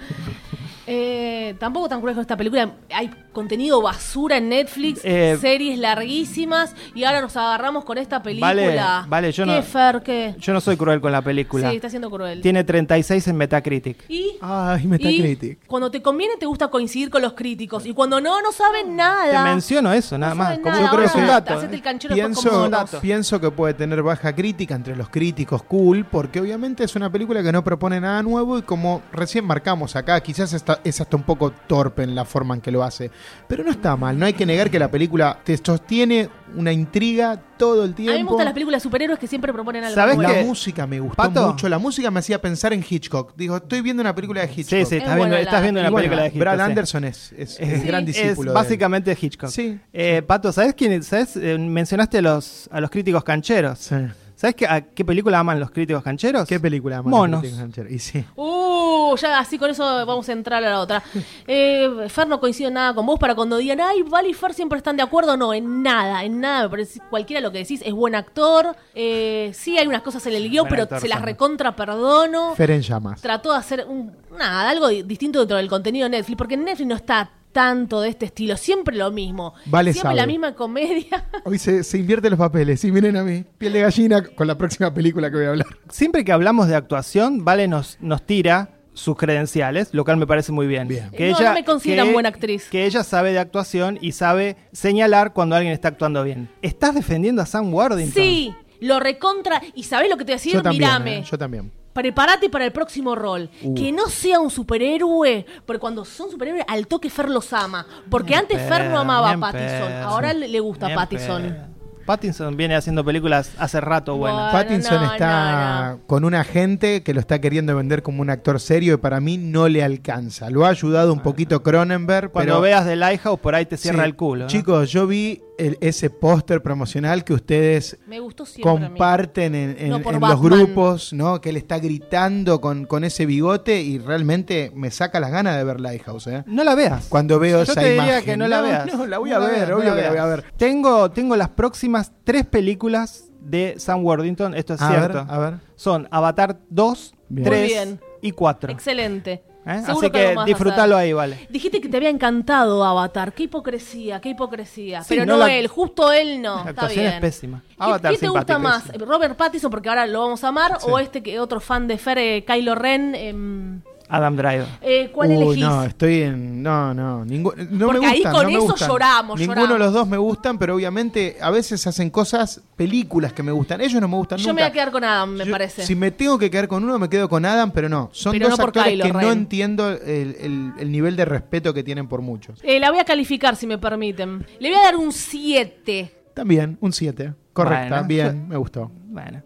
Eh, tampoco tan cruel con esta película. Hay contenido basura en Netflix, Eh, series larguísimas y ahora nos agarramos con esta película. Vale, vale, yo ¿Qué, no- Fer, qué? Yo no soy cruel con la película. Sí, está siendo cruel. Tiene 36 en Metacritic. Y, Ay, y Metacritic. cuando te conviene te gusta coincidir con los críticos y cuando no, no saben nada. Te menciono eso, nada No más. Como nada, yo creo que es un dato. ¿eh? el canchero después como Pienso, monos. pienso que puede tener baja crítica entre los críticos cool, porque obviamente es una película que no propone nada nuevo y como recién marcamos acá, quizás está- es hasta un poco torpe en la forma en que lo hace. Pero no está mal, no hay que negar que la película te sostiene una intriga todo el A tiempo. mí me gustan las películas de superhéroes que siempre proponen algo ¿Sabes. La música me gustó Pato. mucho. La música me hacía pensar en Hitchcock. Digo, estoy viendo una película de Hitchcock. Sí, sí, Es estás viendo, estás la- viendo una Y bueno, película de Hitchcock. Brad sí. Anderson es, es- es gran discípulo. es de básicamente Hitchcock. Sí. Eh, Pato, ¿sabes quién? es? ¿Sabes? Eh, mencionaste a los, a los críticos cancheros. Sí. ¿Sabes qué, a qué película aman los críticos cancheros? ¿Qué película más? Monos. Y sí. Uh, ya así con eso vamos a entrar a la otra. Eh, Fer no coincide en nada con vos para cuando digan, ay, Val y Fer siempre están de acuerdo. No, en nada, en nada. Me parece, cualquiera lo que decís es buen actor. Eh, sí, hay unas cosas en el guion, Buen pero actor, se las recontra perdono. Fer en llamas. Trató de hacer un, nada, algo di- distinto dentro del contenido de Netflix, porque en Netflix no está tanto de este estilo, siempre lo mismo. Vale siempre sabe. la misma comedia. Hoy se, se invierten los papeles. Sí, miren a mí. Piel de gallina con la próxima película que voy a hablar. Siempre que hablamos de actuación, Vale nos, nos tira sus credenciales, lo cual me parece muy bien. Bien. No, no me consideran que- buena actriz. Que ella sabe de actuación y sabe señalar cuando alguien está actuando bien. ¿Estás defendiendo a Sam Worthington? Sí, lo recontra. ¿Y sabés lo que te voy a decir? Yo también. Mirame. eh, Yo también. Prepárate para el próximo rol. Uh. Que no sea un superhéroe. Porque cuando son superhéroes, al toque Fer los ama. Porque antes Fer no amaba a pedo. Ahora le gusta Bien Pattison. pedo. Pattinson viene haciendo películas hace rato buenas. Bueno, Pattinson no, está no, no. con un agente que lo está queriendo vender como un actor serio y para mí no le alcanza. Lo ha ayudado un poquito Cronenberg, Cuando pero veas The Lighthouse, por ahí te cierra Sí. el culo. Chicos, yo vi el- ese póster promocional que ustedes Me gustó comparten en, en- No los grupos, ¿no? Que él está gritando con, con ese bigote y realmente me saca las ganas de ver Lighthouse, ¿eh? No la veas. Cuando veo Yo esa te diría imagen. que no la veas. No, la voy No a la ver, veas, no obvio la que la voy a ver. Tengo, tengo las próximas tres películas de Sam Worthington. Esto es A cierto. ver, a ver. Son Avatar 2, Bien. 3 Muy bien. y 4. Excelente. ¿Eh? Así que, que disfrútalo ahí, vale. Dijiste que te había encantado Avatar. Qué hipocresía, qué hipocresía. Sí, Pero no la- él, justo él no. La Está actuación bien. es pésima. ¿Qué, Avatar qué te gusta más? ¿Robert Pattinson, porque ahora lo vamos a amar? ¿O este que otro fan de Fer, eh, Kylo Ren? em, Adam Driver. eh, ¿Cuál Uy, elegís? no, estoy en. No, no. Ningún, no Porque me ahí gustan, con no me eso gustan. lloramos, Ninguno lloramos. de los dos me gustan, pero obviamente a veces hacen cosas, películas que me gustan. Ellos no me gustan Yo nunca. me voy a quedar con Adam, me Yo- parece. Si me tengo que quedar con uno, me quedo con Adam, pero no. Son Pero dos no actores Kylo que no entiendo el, el- el nivel de respeto que tienen por muchos. Eh, la voy a calificar, si me permiten. Le voy a dar un 7. También, un 7. Correcta, Bueno. bien, me gustó. Bueno.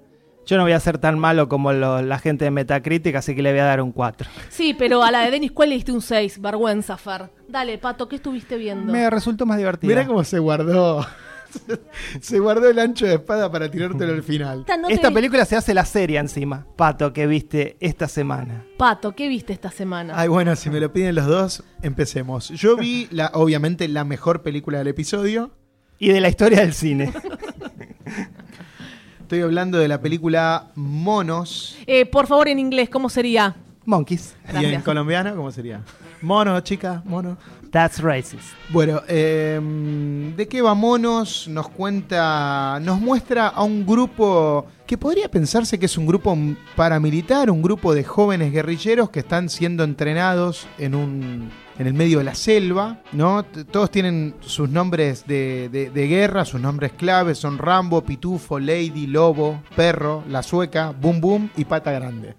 Yo no voy a ser tan malo como lo- la gente de Metacritic, así que le voy a dar un 4. Sí, pero a la de Denis, ¿cuál le diste un 6? Vergüenza, Fer. Dale, Pato, ¿qué estuviste viendo? Me resultó más divertido. Mira cómo se guardó. se guardó el ancho de espada para tirártelo al final. Esta no Esta vi- película se hace la serie encima, Pato, que viste esta semana. Pato, ¿qué viste esta semana? Ay, bueno, si me lo piden los dos, empecemos. Yo vi, la, obviamente, la mejor película del episodio. Y de la historia del cine. Estoy hablando de la película Monos. Eh, por favor, en inglés, ¿cómo sería? Monkeys. Y en colombiano, ¿cómo sería? Mono, chica, mono. That's racist. Bueno, eh, ¿de qué va Monos? Nos cuenta, nos muestra a un grupo que podría pensarse que es un grupo paramilitar, un grupo de jóvenes guerrilleros que están siendo entrenados en un en el medio de la selva, ¿no? Todos tienen sus nombres de, de- de guerra, sus nombres claves son Rambo, Pitufo, Lady, Lobo, Perro, La Sueca, Boom Boom y Pata Grande.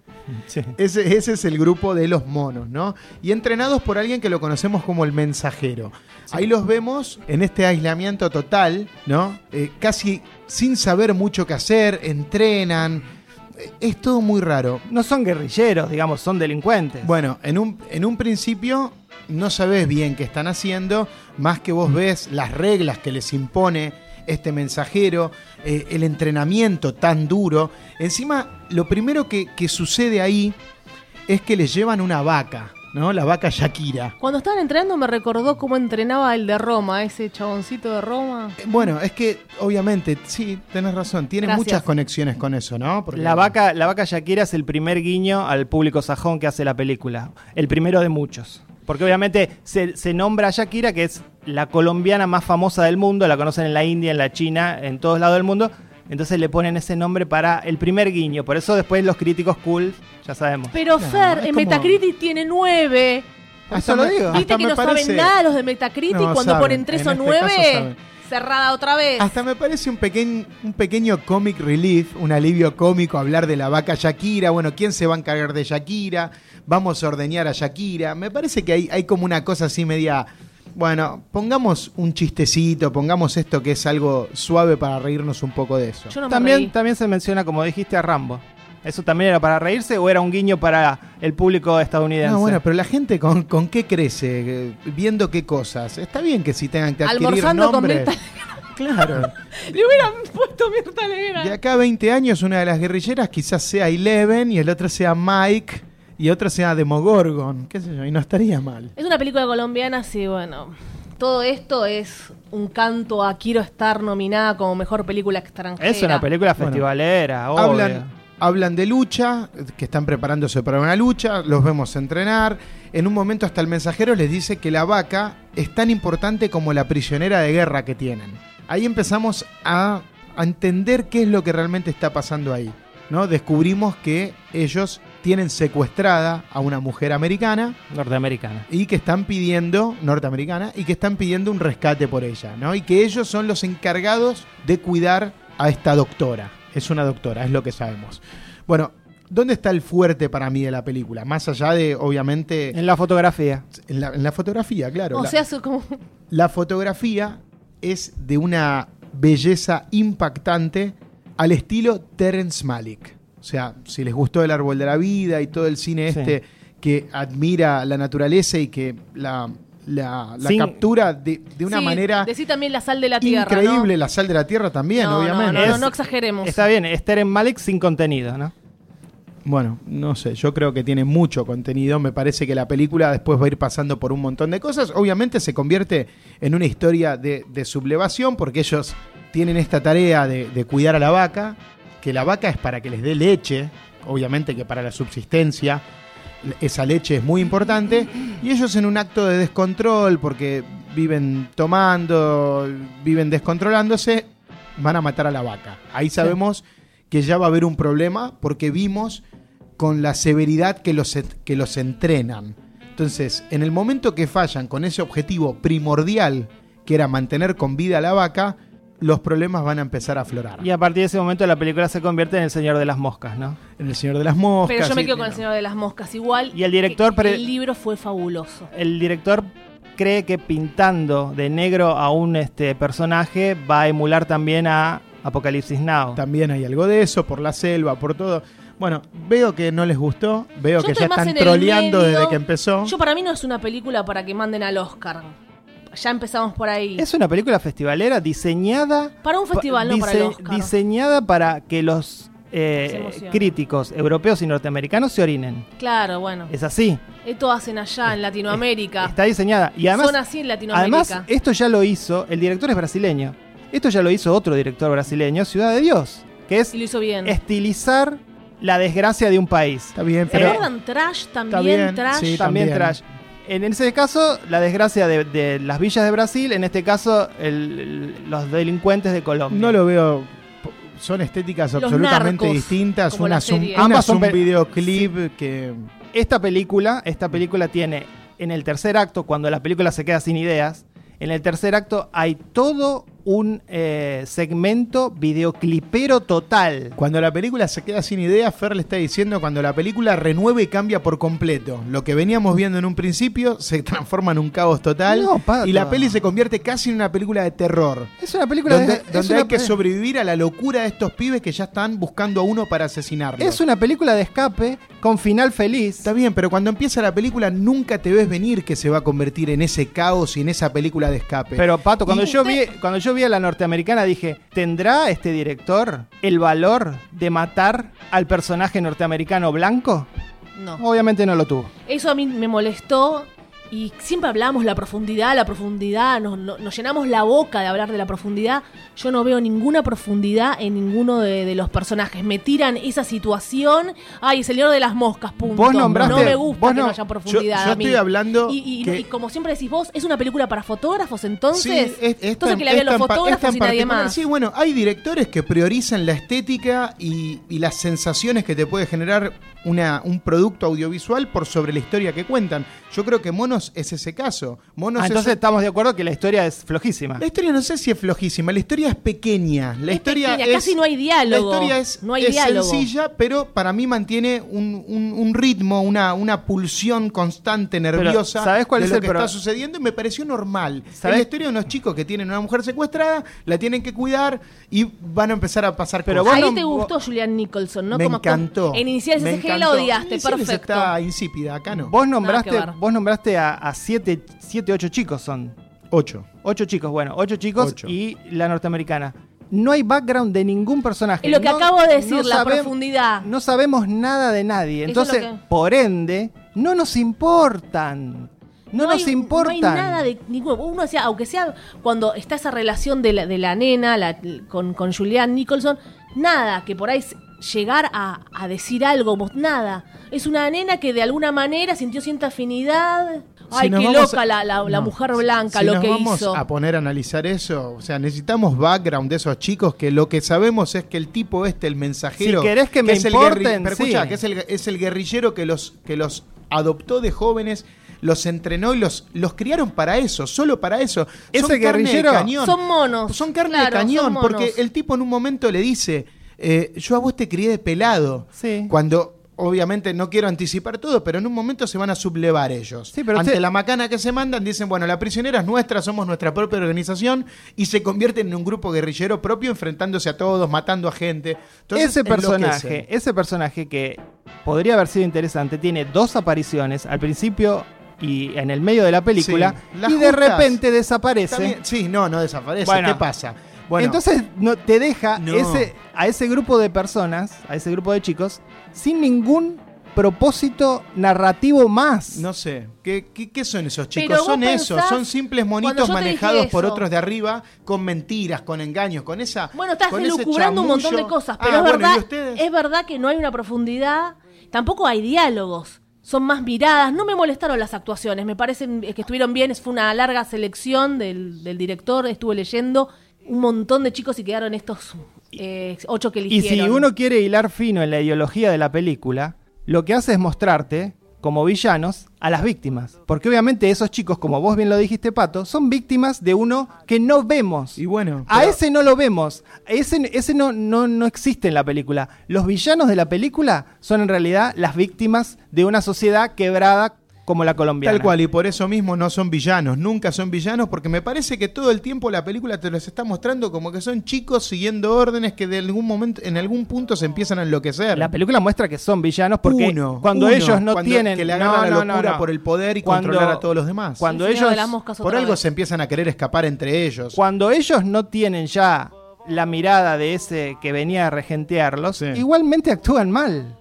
Sí. Ese, ese es el grupo de los monos, ¿no? Y entrenados por alguien que lo conocemos como el mensajero. Ahí los vemos en este aislamiento total, ¿no? Eh, casi sin saber mucho qué hacer, entrenan. Eh, Es todo muy raro. No son guerrilleros, digamos, son delincuentes. Bueno, en un, en un principio no sabes bien qué están haciendo, más que vos ves las reglas que les impone este mensajero, eh, el entrenamiento tan duro. Encima, lo primero que, que sucede ahí es que les llevan una vaca, ¿no? La vaca Shakira. Cuando estaban entrenando me recordó cómo entrenaba el de Roma, ese chaboncito de Roma. Eh, Bueno, es que obviamente, sí, tenés razón, tiene Gracias. muchas conexiones con eso, ¿no? Porque- La vaca, la vaca Shakira es el primer guiño al público sajón que hace la película. El primero de muchos. Porque obviamente se, se nombra a Shakira, que es la colombiana más famosa del mundo, la conocen en la India, en la China, en todos lados del mundo. Entonces le ponen ese nombre para el primer guiño. Por eso después los críticos cool, ya sabemos. Pero Fer, es en como- Metacritic tiene 9. Eso lo digo. hasta ¿Viste que me no parece- saben nada los de Metacritic? No, Cuando saben. ponen 3 En o este 9, caso saben. Cerrada otra vez. Hasta me parece un pequeño, un pequeño comic relief, un alivio cómico hablar de la vaca Shakira. Bueno, ¿quién se va a encargar de Shakira? Vamos a ordeñar a Shakira. Me parece que hay, hay como una cosa así media. Bueno, pongamos un chistecito, pongamos esto que es algo suave para reírnos un poco de eso. Yo no me También, reí. también se menciona, como dijiste, a Rambo. ¿Eso también era para reírse o era un guiño para el público estadounidense? No, bueno, pero la gente con, con qué crece, Eh, viendo qué cosas. Está bien que si tengan que adquirir Almorzando con nombres. Mirta Claro. Le hubieran puesto Mirta Legrand. De acá a 20 años, una de las guerrilleras quizás sea Eleven y el otro sea Mike. y otra se llama Demogorgon, qué sé yo, y no estaría mal. Es una película colombiana, sí, bueno. Todo esto es un canto a quiero estar nominada como mejor película extranjera. Es una película Bueno, festivalera, obvio. Hablan, hablan de lucha, que están preparándose para una lucha, los vemos entrenar. En un momento hasta el mensajero les dice que la vaca es tan importante como la prisionera de guerra que tienen. Ahí empezamos a, a entender qué es lo que realmente está pasando ahí. ¿no? Descubrimos que ellos tienen secuestrada a una mujer americana Norteamericana. y que están pidiendo, norteamericana, y que están pidiendo un rescate por ella, ¿no? Y que ellos son los encargados de cuidar a esta doctora. Es una doctora, es lo que sabemos. Bueno, ¿dónde está el fuerte para mí de la película? Más allá de, obviamente, En la fotografía. en la, en la fotografía, claro. O la, sea, es como... la fotografía es de una belleza impactante al estilo Terence Malick. O sea, si les gustó El Árbol de la Vida y todo el cine Sí. este que admira la naturaleza y que la, la- la Sin- captura de, de una Sí, manera Decí también la sal de la tierra, ¿no? increíble, la sal de la tierra también, No, no, obviamente. No, no, Es- no exageremos. Está bien, es Teren Malik sin contenido, ¿no? Bueno, no sé, yo creo que tiene mucho contenido. Me parece que la película después va a ir pasando por un montón de cosas. Obviamente se convierte en una historia de, de sublevación porque ellos tienen esta tarea de, de cuidar a la vaca, que la vaca es para que les dé leche, obviamente que para la subsistencia esa leche es muy importante, y ellos en un acto de descontrol, porque viven tomando, viven descontrolándose, van a matar a la vaca. Ahí sabemos que ya va a haber un problema porque vimos con la severidad que los, que los entrenan. Entonces, en el momento que fallan con ese objetivo primordial, que era mantener con vida a la vaca, los problemas van a empezar a aflorar. Y a partir de ese momento la película se convierte en El Señor de las Moscas, ¿no? En El Señor de las Moscas. Pero yo me y- quedo con el Señor de las Moscas igual. Y el director El libro fue fabuloso. El director cree que pintando de negro a un este, personaje va a emular también a Apocalipsis Now. También hay algo de eso, por la selva, por todo. Bueno, veo que no les gustó, veo Yo que ya están troleando medio. desde que empezó. Yo para mí no es una película para que manden al Oscar. Ya empezamos por ahí. Es una película festivalera diseñada Para un festival, no para el Oscar. diseñada para que los eh, críticos europeos y norteamericanos se orinen. Claro, bueno. Es así. Esto hacen allá en Latinoamérica. Está diseñada. Y además, Son así en Latinoamérica. además, esto ya lo hizo, el director es brasileño. Esto ya lo hizo otro director brasileño, Ciudad de Dios, que es y lo hizo bien. estilizar la desgracia de un país. Está bien, ¿Se pero acuerdan Trash? También bien, Trash. sí. También también. trash. En ese caso, la desgracia de, de las villas de Brasil, en este caso, el- el- los delincuentes de Colombia. no lo veo. Son estéticas Los absolutamente narcos, distintas. Una es un, Ambas son un videoclip que. Esta película, esta película tiene en el tercer acto, cuando la película se queda sin ideas, en el tercer acto hay todo un eh, segmento videoclipero total. Cuando la película se queda sin idea, Fer le está diciendo cuando la película renueva y cambia por completo. Lo que veníamos viendo en un principio se transforma en un caos total. No, Pato. y la peli se convierte casi en una película de terror. Es una película Donde, de, es donde una hay que sobrevivir a la locura de estos pibes que ya están buscando a uno para asesinarlo. es una película de escape con final feliz. Está bien, pero cuando empieza la película nunca te ves venir que se va a convertir en ese caos y en esa película de escape. Pero Pato, cuando Y yo vi, cuando yo vi a la norteamericana dije, ¿tendrá este director el valor de matar al personaje norteamericano blanco? No. Obviamente no lo tuvo. Eso a mí me molestó. Y siempre hablamos la profundidad, la profundidad, nos, no- nos llenamos la boca de hablar de la profundidad. Yo no veo ninguna profundidad en ninguno de, de los personajes. Me tiran esa situación. Ay, el señor de las moscas, punto. Vos nombraste- no me gusta vos que no- no haya yo, profundidad. yo a mí. estoy hablando. Y, y- que- y como siempre decís vos, es una película para fotógrafos, entonces. Sí, es- esta entonces en- que la vean los fotógrafos y nadie más. Sí, bueno, hay directores que priorizan la estética y, y las sensaciones que te puede generar una, un producto audiovisual por sobre la historia que cuentan. Yo creo que Monos es ese caso. Monos Ah, es- entonces estamos de acuerdo que la historia es flojísima. La historia no sé si es flojísima, la historia es pequeña. La Es historia pequeña, es, casi no hay diálogo. La historia es, No hay es diálogo. sencilla, pero para mí mantiene un, un- un ritmo, una, una pulsión constante, nerviosa ¿sabes cuál de es lo el que pro- está sucediendo y me pareció normal. Es la historia de unos chicos que tienen una mujer secuestrada, la tienen que cuidar y van a empezar a pasar Pero cosas. Ahí vos te no- gustó Julian Nicholson, ¿no? me Como- encantó. En Iniciales SG la odiaste, Iniciales perfecto. está insípida, acá no. Vos nombraste, vos nombraste a, a siete, siete, ocho chicos son. Ocho. Ocho chicos, bueno, ocho chicos Ocho. y la norteamericana. no hay background de ningún personaje. Es lo que No- acabo de decir, no la profundidad. No sabemos nada de nadie. Entonces, que- por ende, no nos importan. No, nos hay, importan. No hay nada de ninguno. Uno decía, aunque sea cuando está esa relación de la, de la nena la- con, con Julianne Nicholson, nada que por ahí llegar a, a decir algo, vos- nada. Es una nena que de alguna manera sintió cierta afinidad. Ay, Si qué loca a- la, la- mujer blanca, si lo nos que vamos hizo. a poner a analizar eso, o sea, necesitamos background de esos chicos que lo que sabemos es que el tipo este, el mensajero, Si querés que me es el importen, guerri- pero escucha, sí. que es el, es el guerrillero que los que los adoptó de jóvenes, los entrenó y los los criaron para eso, solo para eso. Ese Son carne de guerrillero- cañón. Son monos. Son carne Claro, de cañón, porque el tipo en un momento le dice, eh, yo a vos te crié de pelado. Sí. Cuando, obviamente, no quiero anticipar todo, pero en un momento se van a sublevar ellos. Sí, pero Ante usted- la macana que se mandan, dicen, bueno, la prisionera es nuestra, somos nuestra propia organización, y se convierten en un grupo guerrillero propio, enfrentándose a todos, matando a gente. Entonces, ese personaje, ese personaje que podría haber sido interesante, tiene dos apariciones al principio y en el medio de la película, Sí, y de repente desaparece. También- sí, no, no desaparece. Bueno. ¿Qué pasa? Bueno, Entonces no, te deja No. ese, a ese grupo de personas, a ese grupo de chicos, sin ningún propósito narrativo más. No sé, ¿qué, qué, qué son esos chicos? Son esos, son simples monitos manejados por otros de arriba, con mentiras, con engaños, con esa. Bueno, estás con ese elucubrando un montón de cosas, Ah, pero es, bueno, ¿y verdad, es verdad que no hay una profundidad, tampoco hay diálogos, son más miradas, no me molestaron las actuaciones, me parecen que estuvieron bien, fue una larga selección del, del director, estuve leyendo un montón de chicos y quedaron estos eh, ocho que Y eligieron. si uno quiere hilar fino en la ideología de la película, lo que hace es mostrarte como villanos a las víctimas. Porque obviamente esos chicos, como vos bien lo dijiste, Pato, son víctimas de uno que no vemos. Y bueno, A pero- ese no lo vemos. Ese, ese no, no, no existe en la película. Los villanos de la película son en realidad las víctimas de una sociedad quebrada como la colombiana. Tal cual, y por eso mismo no son villanos, nunca son villanos, porque me parece que todo el tiempo la película te los está mostrando como que son chicos siguiendo órdenes que de algún momento, en algún punto se empiezan a enloquecer. La película muestra que son villanos porque Uno, cuando uno, ellos no cuando- tienen que le agarran la no, no, locura no. por el poder y Cuando- controlar a todos los demás. Cuando El ellos por algo vez. se empiezan a querer escapar entre ellos. Cuando ellos no tienen ya la mirada de ese que venía a regentearlos, Sí. igualmente actúan mal.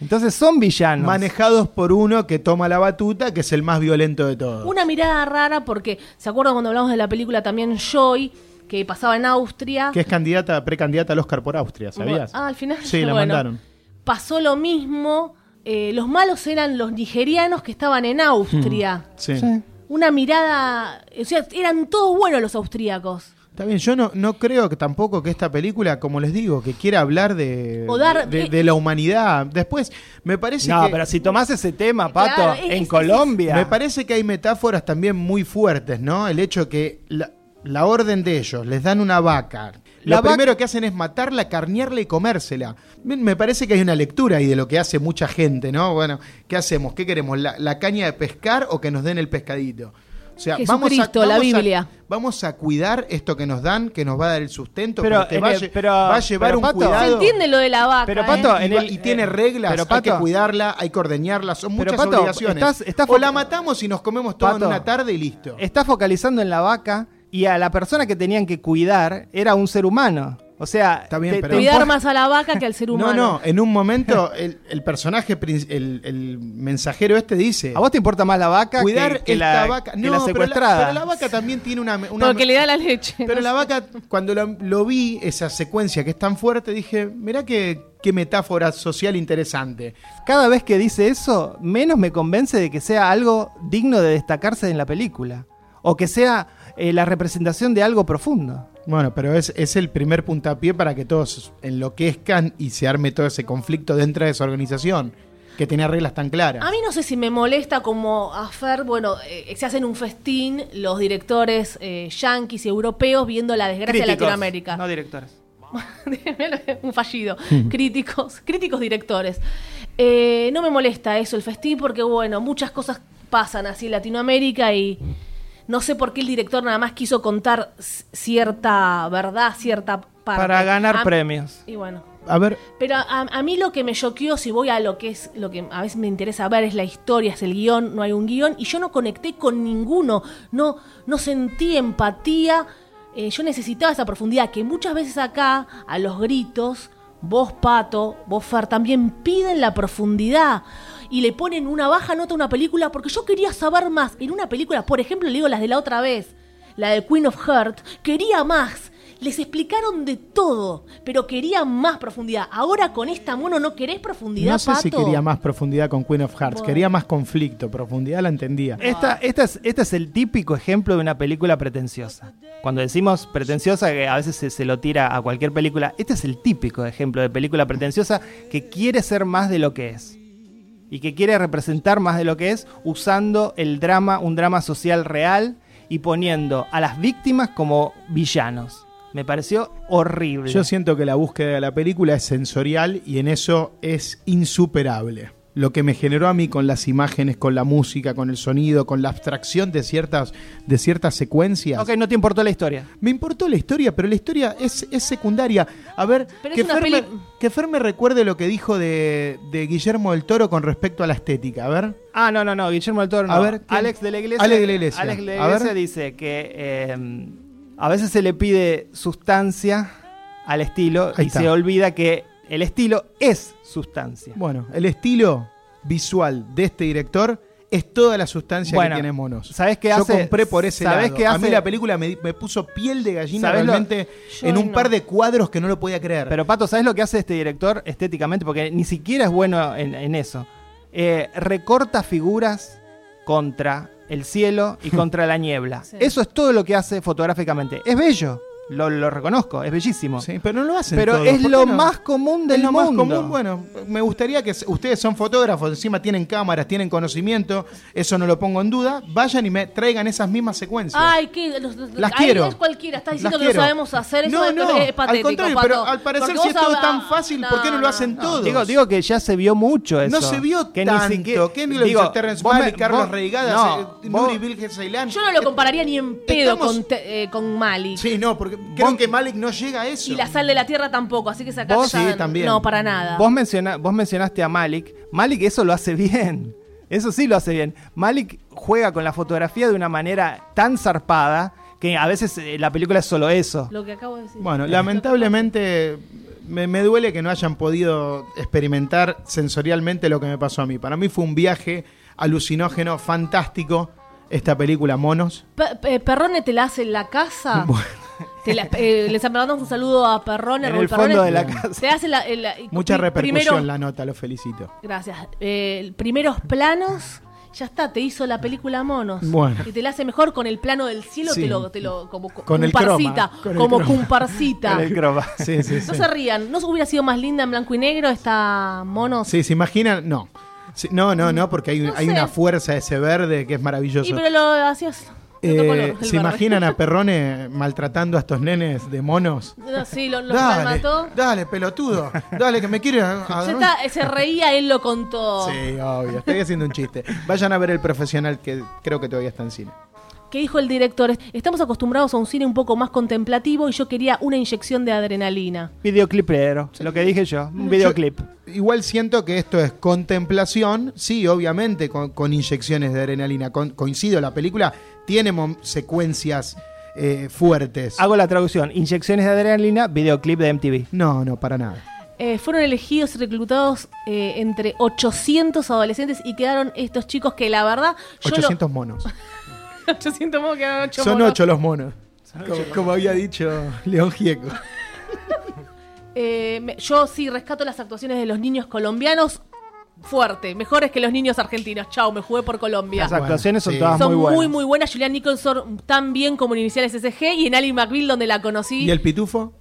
Entonces son villanos. Manejados por uno que toma la batuta, que es el más violento de todos. Una mirada rara porque, ¿se acuerdan cuando hablamos de la película también Joy, que pasaba en Austria? Que es candidata, precandidata al Oscar por Austria, ¿sabías? Ah, al final. Sí, la bueno, mandaron. Pasó lo mismo. eh, los malos eran los nigerianos que estaban en Austria. Sí. Sí. Una mirada. O sea, eran todos buenos los austríacos. Está bien, yo no, no creo que tampoco que esta película, como les digo, que quiera hablar de, O dar- de, eh, de la humanidad. Después, me parece No, que... pero si tomás ese tema, Pato, Claro, es- en es- Colombia. Me parece que hay metáforas también muy fuertes, ¿no? El hecho que la, la orden de ellos, les dan una vaca. La Lo vaca- primero que hacen es matarla, carnearla y comérsela. Me- Me parece que hay una lectura ahí de lo que hace mucha gente, ¿no? Bueno, ¿qué hacemos? ¿Qué queremos? ¿La, la caña de pescar o que nos den el pescadito? O sea, vamos a, la a- Biblia. vamos a cuidar esto que nos dan, que nos va a dar el sustento, Pero, porque en va, a el- lle- pero- va a llevar pero, un Pato- Se cuidado. entiende lo de la vaca. Pero, ¿eh? Pato, Y, en va- el- y tiene eh, reglas, pero, hay que cuidarla, hay que ordeñarla, son Pero, muchas Pato, obligaciones. estás- estás o la matamos y nos comemos todo en una tarde y listo. Está focalizando en la vaca y a la persona que tenían que cuidar era un ser humano. O sea, Está bien, te- pero- te Cuidar más a la vaca que al ser No, humano. no, en un momento el, el personaje, el, el mensajero este dice... ¿A vos te importa más la vaca cuidar que, que esta la, vaca. que No, la pero secuestrada? Pero la, vaca también tiene una... una- Porque le da la leche. pero la vaca, cuando lo, lo vi, esa secuencia que es tan fuerte, dije, mirá qué, qué metáfora social interesante. Cada vez que dice eso, menos me convence de que sea algo digno de destacarse en la película. O que sea eh, la representación de algo profundo. Bueno, pero es, es el primer puntapié para que todos enloquezcan y se arme todo ese conflicto dentro de esa organización, que tenía reglas tan claras. A mí no sé si me molesta como a Fer, bueno, eh, se hacen un festín los directores eh, yanquis y europeos viendo la desgracia de Latinoamérica. No directores. un fallido. Críticos, críticos directores. Eh, no me molesta eso, el festín, porque bueno, muchas cosas pasan así en Latinoamérica y no sé por qué el director nada más quiso contar cierta verdad, cierta parte. Para ganar A- premios. Y bueno. A ver, Pero a, a mí lo que me choqueó, si voy a lo que es, lo que a veces me interesa ver es la historia, es el guion, no hay un guion, y yo no conecté con ninguno, no, no sentí empatía. eh, yo necesitaba esa profundidad que muchas veces acá, a los gritos, vos Pato, vos Fer, también piden la profundidad y le ponen una baja nota a una película porque yo quería saber más. En una película, por ejemplo, le digo las de la otra vez, la de Queen of Heart, quería más. Les explicaron de todo, pero quería más profundidad. Ahora con esta mono no querés profundidad, No sé si quería más profundidad con Queen of Hearts, Bueno. quería más conflicto, profundidad la entendía. Esta, esta es, este es el típico ejemplo de una película pretenciosa. Cuando decimos pretenciosa, que a veces se, se lo tira a cualquier película, este es el típico ejemplo de película pretenciosa que quiere ser más de lo que es. Y que quiere representar más de lo que es usando el drama, un drama social real y poniendo a las víctimas como villanos. Me pareció horrible. Yo siento que la búsqueda de la película es sensorial y en eso es insuperable. Lo que me generó a mí con las imágenes, con la música, con el sonido, con la abstracción de ciertas, de ciertas secuencias. Ok, no te importó la historia. Me importó la historia, pero la historia es, es secundaria. A ver, Pero que Fer, me, peli- que Fer me recuerde lo que dijo de, de Guillermo del Toro con respecto a la estética. A ver. Ah, no, no, no, Guillermo del Toro no. A ver, ¿quién? Alex de la Iglesia. Alex de la Iglesia. Alex de la A. Iglesia dice que eh, a veces se le pide sustancia al estilo Ahí y está. se olvida que el estilo es sustancia. Bueno, el estilo visual de este director es toda la sustancia Bueno, que tiene monos. ¿sabés qué Yo hace? compré por ese ¿Sabés lado. qué A mí hace? la película me, me puso piel de gallina ¿Sabés lo- realmente Yo en un no. par de cuadros que no lo podía creer. Pero Pato, ¿sabes lo que hace este director estéticamente? Porque ni siquiera es bueno en, en eso. Eh, recorta figuras contra el cielo y contra la niebla. Sí. Eso es todo lo que hace fotográficamente. Es bello, lo, lo reconozco, es bellísimo. Sí, pero no lo hacen Pero todos. es ¿Por lo qué no? más común del es lo más mundo. común. Bueno, me gustaría que ustedes son fotógrafos, encima tienen cámaras, tienen conocimiento, eso no lo pongo en duda. Vayan y me traigan esas mismas secuencias. Ay, que los, Las ahí quiero. es cualquiera, está diciendo Las que no quiero. sabemos hacer eso, No, es- no, es patético, al contrario, Pato. pero al parecer Porque si es todo habla- tan fácil, ¿por qué no lo hacen no. todos? Digo, digo que ya se vio mucho eso. No se vio que ni siquiera- ¿Quién lo digo, hizo? Terrence Carlos no, eh, Nuri Bilge Ceylan. Yo no lo compararía ni en pedo con, eh, con Mali. Sí, no, porque creo que Malik no llega a eso. Y la sal de la tierra tampoco, así que sí, también. No, para nada. Vos, menciona- vos mencionaste a Malik. Malik eso lo hace bien. Eso sí lo hace bien. Malik juega con la fotografía de una manera tan zarpada que a veces eh, la película es solo eso. Lo que acabo de decir. Bueno, lamentablemente me, me duele que no hayan podido experimentar sensorialmente lo que me pasó a mí. Para mí fue un viaje alucinógeno, fantástico, esta película Monos. Pe- pe- Perrone te la hace en la casa. Bueno. Te la- eh, les mandamos un saludo a Perrone. En el fondo Perrone. de la casa. Te hace la, la- Mucha repercusión primero- la nota, lo felicito. Gracias. Eh, primeros planos, ya está, te hizo la película Monos. Bueno. Y te la hace mejor con el plano del cielo, Sí. te lo, te lo, como Con el croma, con el como croma. comparsita. Con el croma. Sí, sí, sí. No se rían, ¿no hubiera sido más linda en blanco y negro esta Monos? Sí, ¿se imaginan? No. No, no, no, porque hay, No hay sé. una fuerza ese verde que es maravilloso. Y pero lo hacías Eh, color, ¿Se imaginan a Perrone maltratando a estos nenes de monos? No, Sí, lo- los dale, mató. dale, pelotudo. Dale, que me quiere. está- se reía, él lo contó. Sí, obvio. Estoy haciendo un chiste. Vayan a ver el profesional que creo que todavía está en cine. ¿Qué dijo el director? Estamos acostumbrados a un cine un poco más contemplativo y yo quería una inyección de adrenalina. Videoclipero, lo que dije yo. Un videoclip. Yo igual siento que esto es contemplación, sí, obviamente, con, con inyecciones de adrenalina. Con- coincido, la película tiene secuencias eh, fuertes. Hago la traducción. Inyecciones de adrenalina, videoclip de MTV. No, no, para nada. Eh, fueron elegidos y reclutados eh, entre 800 adolescentes y quedaron estos chicos que la verdad... Yo lo- 800 monos. 800 monos quedaron 8 Son monos. ocho los monos. Como, como había dicho León Gieco. Eh, me- yo sí rescato las actuaciones de los niños colombianos fuerte, mejores que los niños argentinos. Chau, me jugué por Colombia. Las actuaciones son sí. todas Son muy muy, buenas. muy, buenas. Julian Nicholson tan bien como en Iniciales SG y en Ali McBeal donde la conocí. ¿Y el pitufo?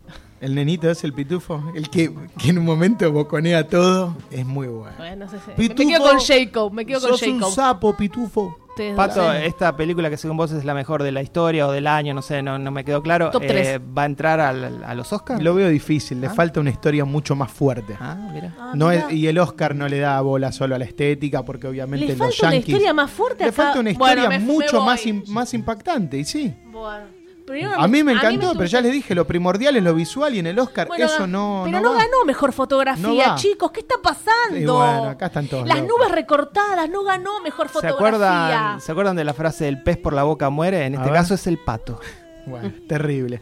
El nenito es el pitufo. El que, que en un momento boconea todo. Es muy bueno. Bueno, no sé si- Pitufo, me quedo con Jacob, me quedo con Sos un Jacob. sapo, pitufo. Pato, esta película que según vos es la mejor de la historia o del año, no sé, no, no me quedó claro. Top eh. ¿Va a entrar al- a los Oscars? Lo veo difícil. Le Ah. falta una historia mucho más fuerte. Ah, mira. Ah, No es- y el Oscar no le da bola solo a la estética porque obviamente Le los falta una yankees historia más fuerte le acá. falta una historia me mucho más más impactante y sí Bueno. Primero a mí me encantó pero ya les dije lo primordial es lo visual y en el Oscar Bueno, eso no Pero no no, va. ganó mejor fotografía, No chicos. ¿Qué está pasando? Bueno, acá están todos Las locos. nubes recortadas, no ganó mejor ¿Se fotografía. acuerdan, ¿Se acuerdan de la frase el pez por la boca muere? En este caso es el pato. Bueno, terrible.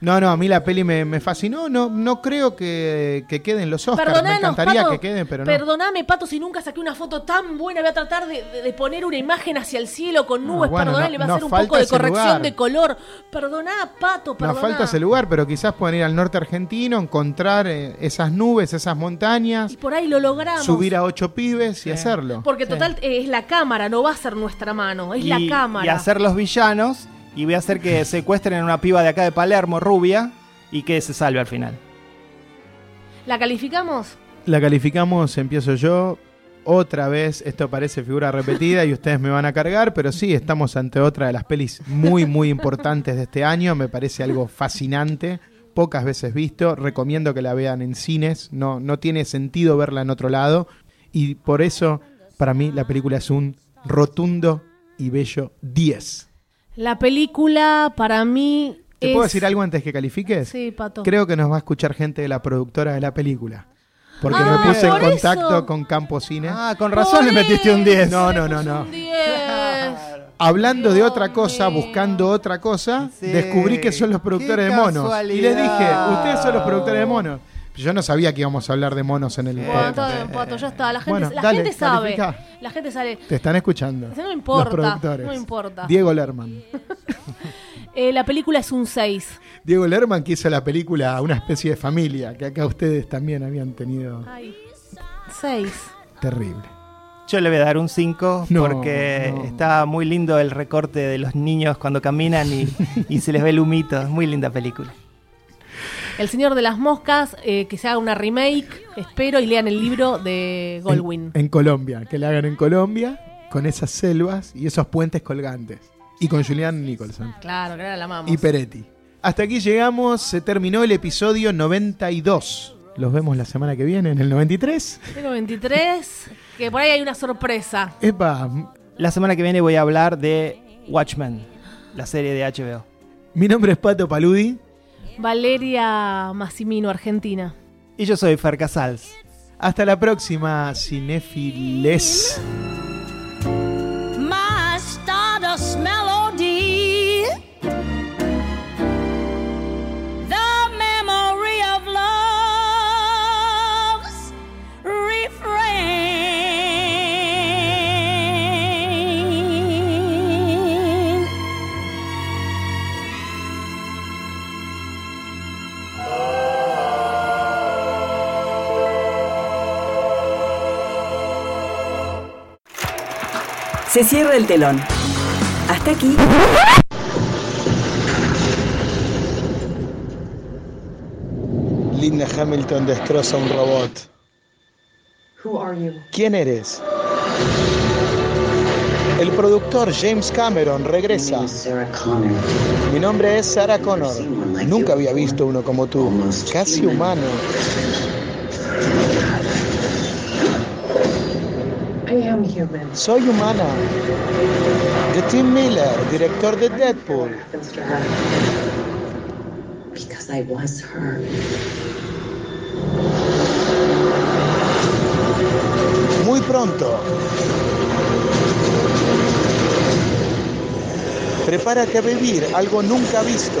No, no, a mí la peli me, me fascinó. No, no creo que, que queden los Oscars. Me Perdonanos, encantaría Pato, que queden, pero no. Perdoname, Pato, si nunca saqué una foto tan buena. Voy a tratar de, poner una imagen hacia el cielo con No, nubes. bueno, Perdoná, no- le va a hacer un falta poco de ese corrección lugar. de color. Perdoná, Pato, perdoná. Nos falta ese lugar, pero quizás pueden ir al norte argentino, encontrar eh, esas nubes, esas montañas, Y por ahí lo logramos. subir a ocho pibes y hacerlo. Porque total eh, es la cámara, no va a ser nuestra mano, es la cámara. y hacer los villanos y voy a hacer que secuestren a una piba de acá de Palermo, rubia, y que se salve al final. ¿La calificamos? La calificamos, empiezo yo. Otra vez, esto parece figura repetida y ustedes me van a cargar, pero sí, estamos ante otra de las pelis muy, muy importantes de este año. Me parece algo fascinante, pocas veces visto. Recomiendo que la vean en cines, no, no tiene sentido verla en otro lado. Y por eso, para mí, la película es un rotundo y bello 10. La película para mí ¿Te es... puedo decir algo antes que califiques? Sí, Pato. Creo que nos va a escuchar gente de la productora de la película. Porque Ah, me puse en contacto eso. con Campo Cine. Ah, con razón le metiste un 10. No, no, no, no. Un 10. Hablando de otra cosa, mío. buscando otra cosa, Sí, descubrí que son los productores qué de monos. Y les dije, ustedes son los productores de monos. Yo no sabía que íbamos a hablar de monos en el Bueno, podcast. Pato, ya está. La gente, Bueno, la dale, gente sabe. califica. La gente sabe. Te están escuchando. No importa, Los productores. no importa. Diego Lerman. Eh, la película es un 6. Diego Lerman que hizo la película Una especie de familia, que acá ustedes también habían tenido. Ay. 6. Terrible. Yo le voy a dar un 5 No, porque no. está muy lindo el recorte de los niños cuando caminan y, y se les ve el humito. Es muy linda película. El Señor de las Moscas, eh, que se haga una remake, espero, y lean el libro de Goldwyn. En, en Colombia, que la hagan en Colombia, con esas selvas y esos puentes colgantes. Y con Julian Nicholson. Claro, claro, la amamos. y Peretti. Hasta aquí llegamos, se terminó el episodio 92. Los vemos la semana que viene, en el 93. Tengo 23, que por ahí hay una sorpresa. Epa, La semana que viene voy a hablar de Watchmen, la serie de HBO. mi nombre es Pato Paludi. Valeria Massimino, Argentina. Y yo soy Fer Casals. Hasta la próxima, cinéfiles. Se cierra el telón. Hasta aquí. Linda Hamilton destroza un robot. ¿Quién eres? El productor James Cameron regresa. Mi nombre es Sarah Connor. Nunca había visto uno como tú. Casi humano. Soy humana. De Tim Miller, director de Deadpool. Because I was her. Muy pronto. Prepárate a vivir algo nunca visto.